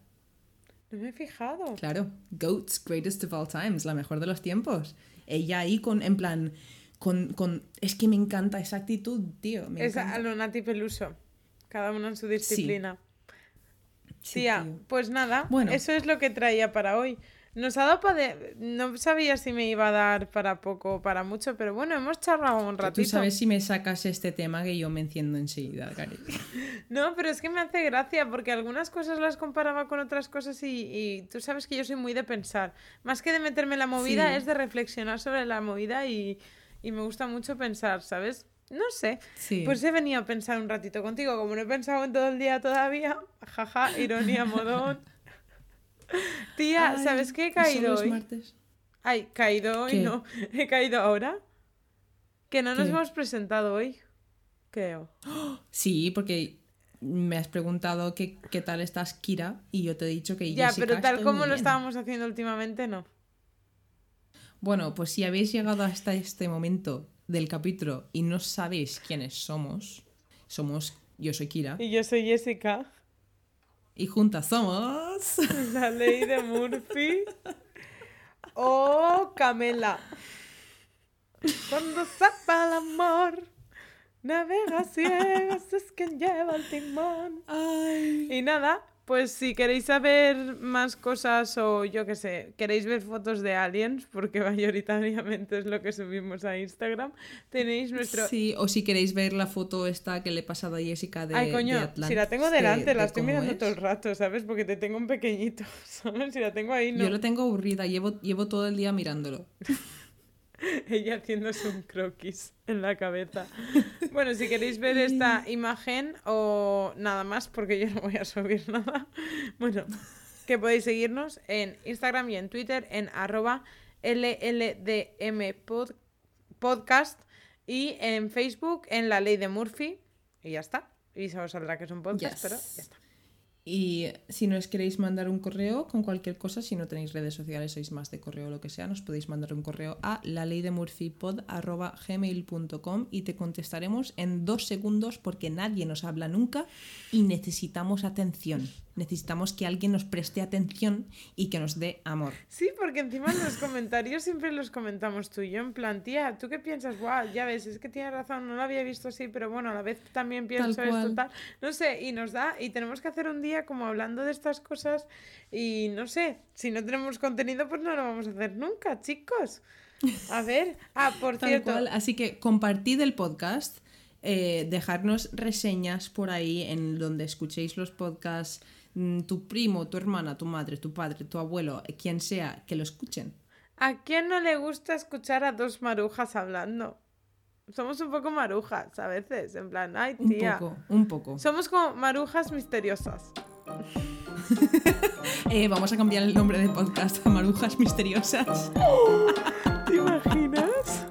No me he fijado. Claro, Goats, Greatest of All Times, la mejor de los tiempos. Ella ahí con, en plan, con, con... Es que me encanta esa actitud, tío. Me Es encanta. a lo Nati Peluso. Cada uno en su disciplina. Sí, Tía, tío. pues nada, Bueno. eso es lo que traía para hoy. Nos ha dado para... De... No sabía si me iba a dar para poco o para mucho, pero bueno, hemos charlado un ratito. Tú sabes si me sacas este tema que yo me enciendo enseguida. No, pero es que me hace gracia porque algunas cosas las comparaba con otras cosas y, y tú sabes que yo soy muy de pensar. Más que de meterme en la movida Sí. es de reflexionar sobre la movida y, y me gusta mucho pensar, ¿sabes? No sé. Sí. Pues he venido a pensar un ratito contigo. Como no he pensado en todo el día todavía, jaja, ironía, modón. Tía, Ay, ¿sabes qué he ¿y solo caído hoy? martes? Ay, caído hoy, ¿Qué? no. He caído ahora. Que no nos hemos presentado hoy. Creo. Sí, porque me has preguntado qué, qué tal estás, Kira, y yo te he dicho que Ya, Jessica, pero tal como lo estábamos haciendo últimamente, no. Bueno, pues si habéis llegado hasta este momento del capítulo y no sabéis quiénes somos, somos, yo soy Kira, Y yo soy Jessica, y juntas somos... la ley de Murphy. O Camela. Cuando zapa el amor, navega ciegas, es quien lleva el timón. Ay. Y nada, pues si queréis saber más cosas o yo qué sé, queréis ver fotos de aliens, porque mayoritariamente es lo que subimos a Instagram, tenéis nuestro... Sí, o si queréis ver la foto esta que le he pasado a Jessica de Ay, coño, de Atlantis, si la tengo de- delante, la de estoy mirando es. todo el rato, ¿sabes? Porque te tengo un pequeñito, ¿sabes? Si la tengo ahí, no. Yo la tengo aburrida, llevo, llevo todo el día mirándolo. Ella haciéndose un croquis en la cabeza. Bueno, si queréis ver esta imagen o nada más, porque yo no voy a subir nada, bueno, que podéis seguirnos en Instagram y en Twitter en arroba LLDM pod- podcast y en Facebook en la ley de Murphy. Y ya está. Y se os saldrá que es un podcast, Yes. pero ya está. Y si nos queréis mandar un correo con cualquier cosa, si no tenéis redes sociales, sois más de correo o lo que sea, nos podéis mandar un correo a la ley de y te contestaremos en dos segundos porque nadie nos habla nunca y necesitamos atención. Necesitamos que alguien nos preste atención y que nos dé amor. Sí, porque encima en los comentarios siempre los comentamos tú y yo, en plan, tía, ¿tú qué piensas? Guau, ya ves, es que tienes razón, no lo había visto así, pero bueno, a la vez también pienso esto, cual. tal. No sé, y nos da, y tenemos que hacer un día como hablando de estas cosas, y no sé, si no tenemos contenido, pues no lo vamos a hacer nunca, chicos. A ver, ah, por Tal cierto, cual. Así que compartid el podcast, eh, dejarnos reseñas por ahí en donde escuchéis los podcasts, tu primo, tu hermana, tu madre, tu padre, tu abuelo, quien sea, que lo escuchen. ¿a quién no le gusta escuchar a dos marujas hablando? Somos un poco marujas a veces, en plan, ay, Un tía. poco, un poco. Somos como marujas misteriosas. Eh, vamos a cambiar el nombre de podcast a Marujas Misteriosas. ¿Te imaginas?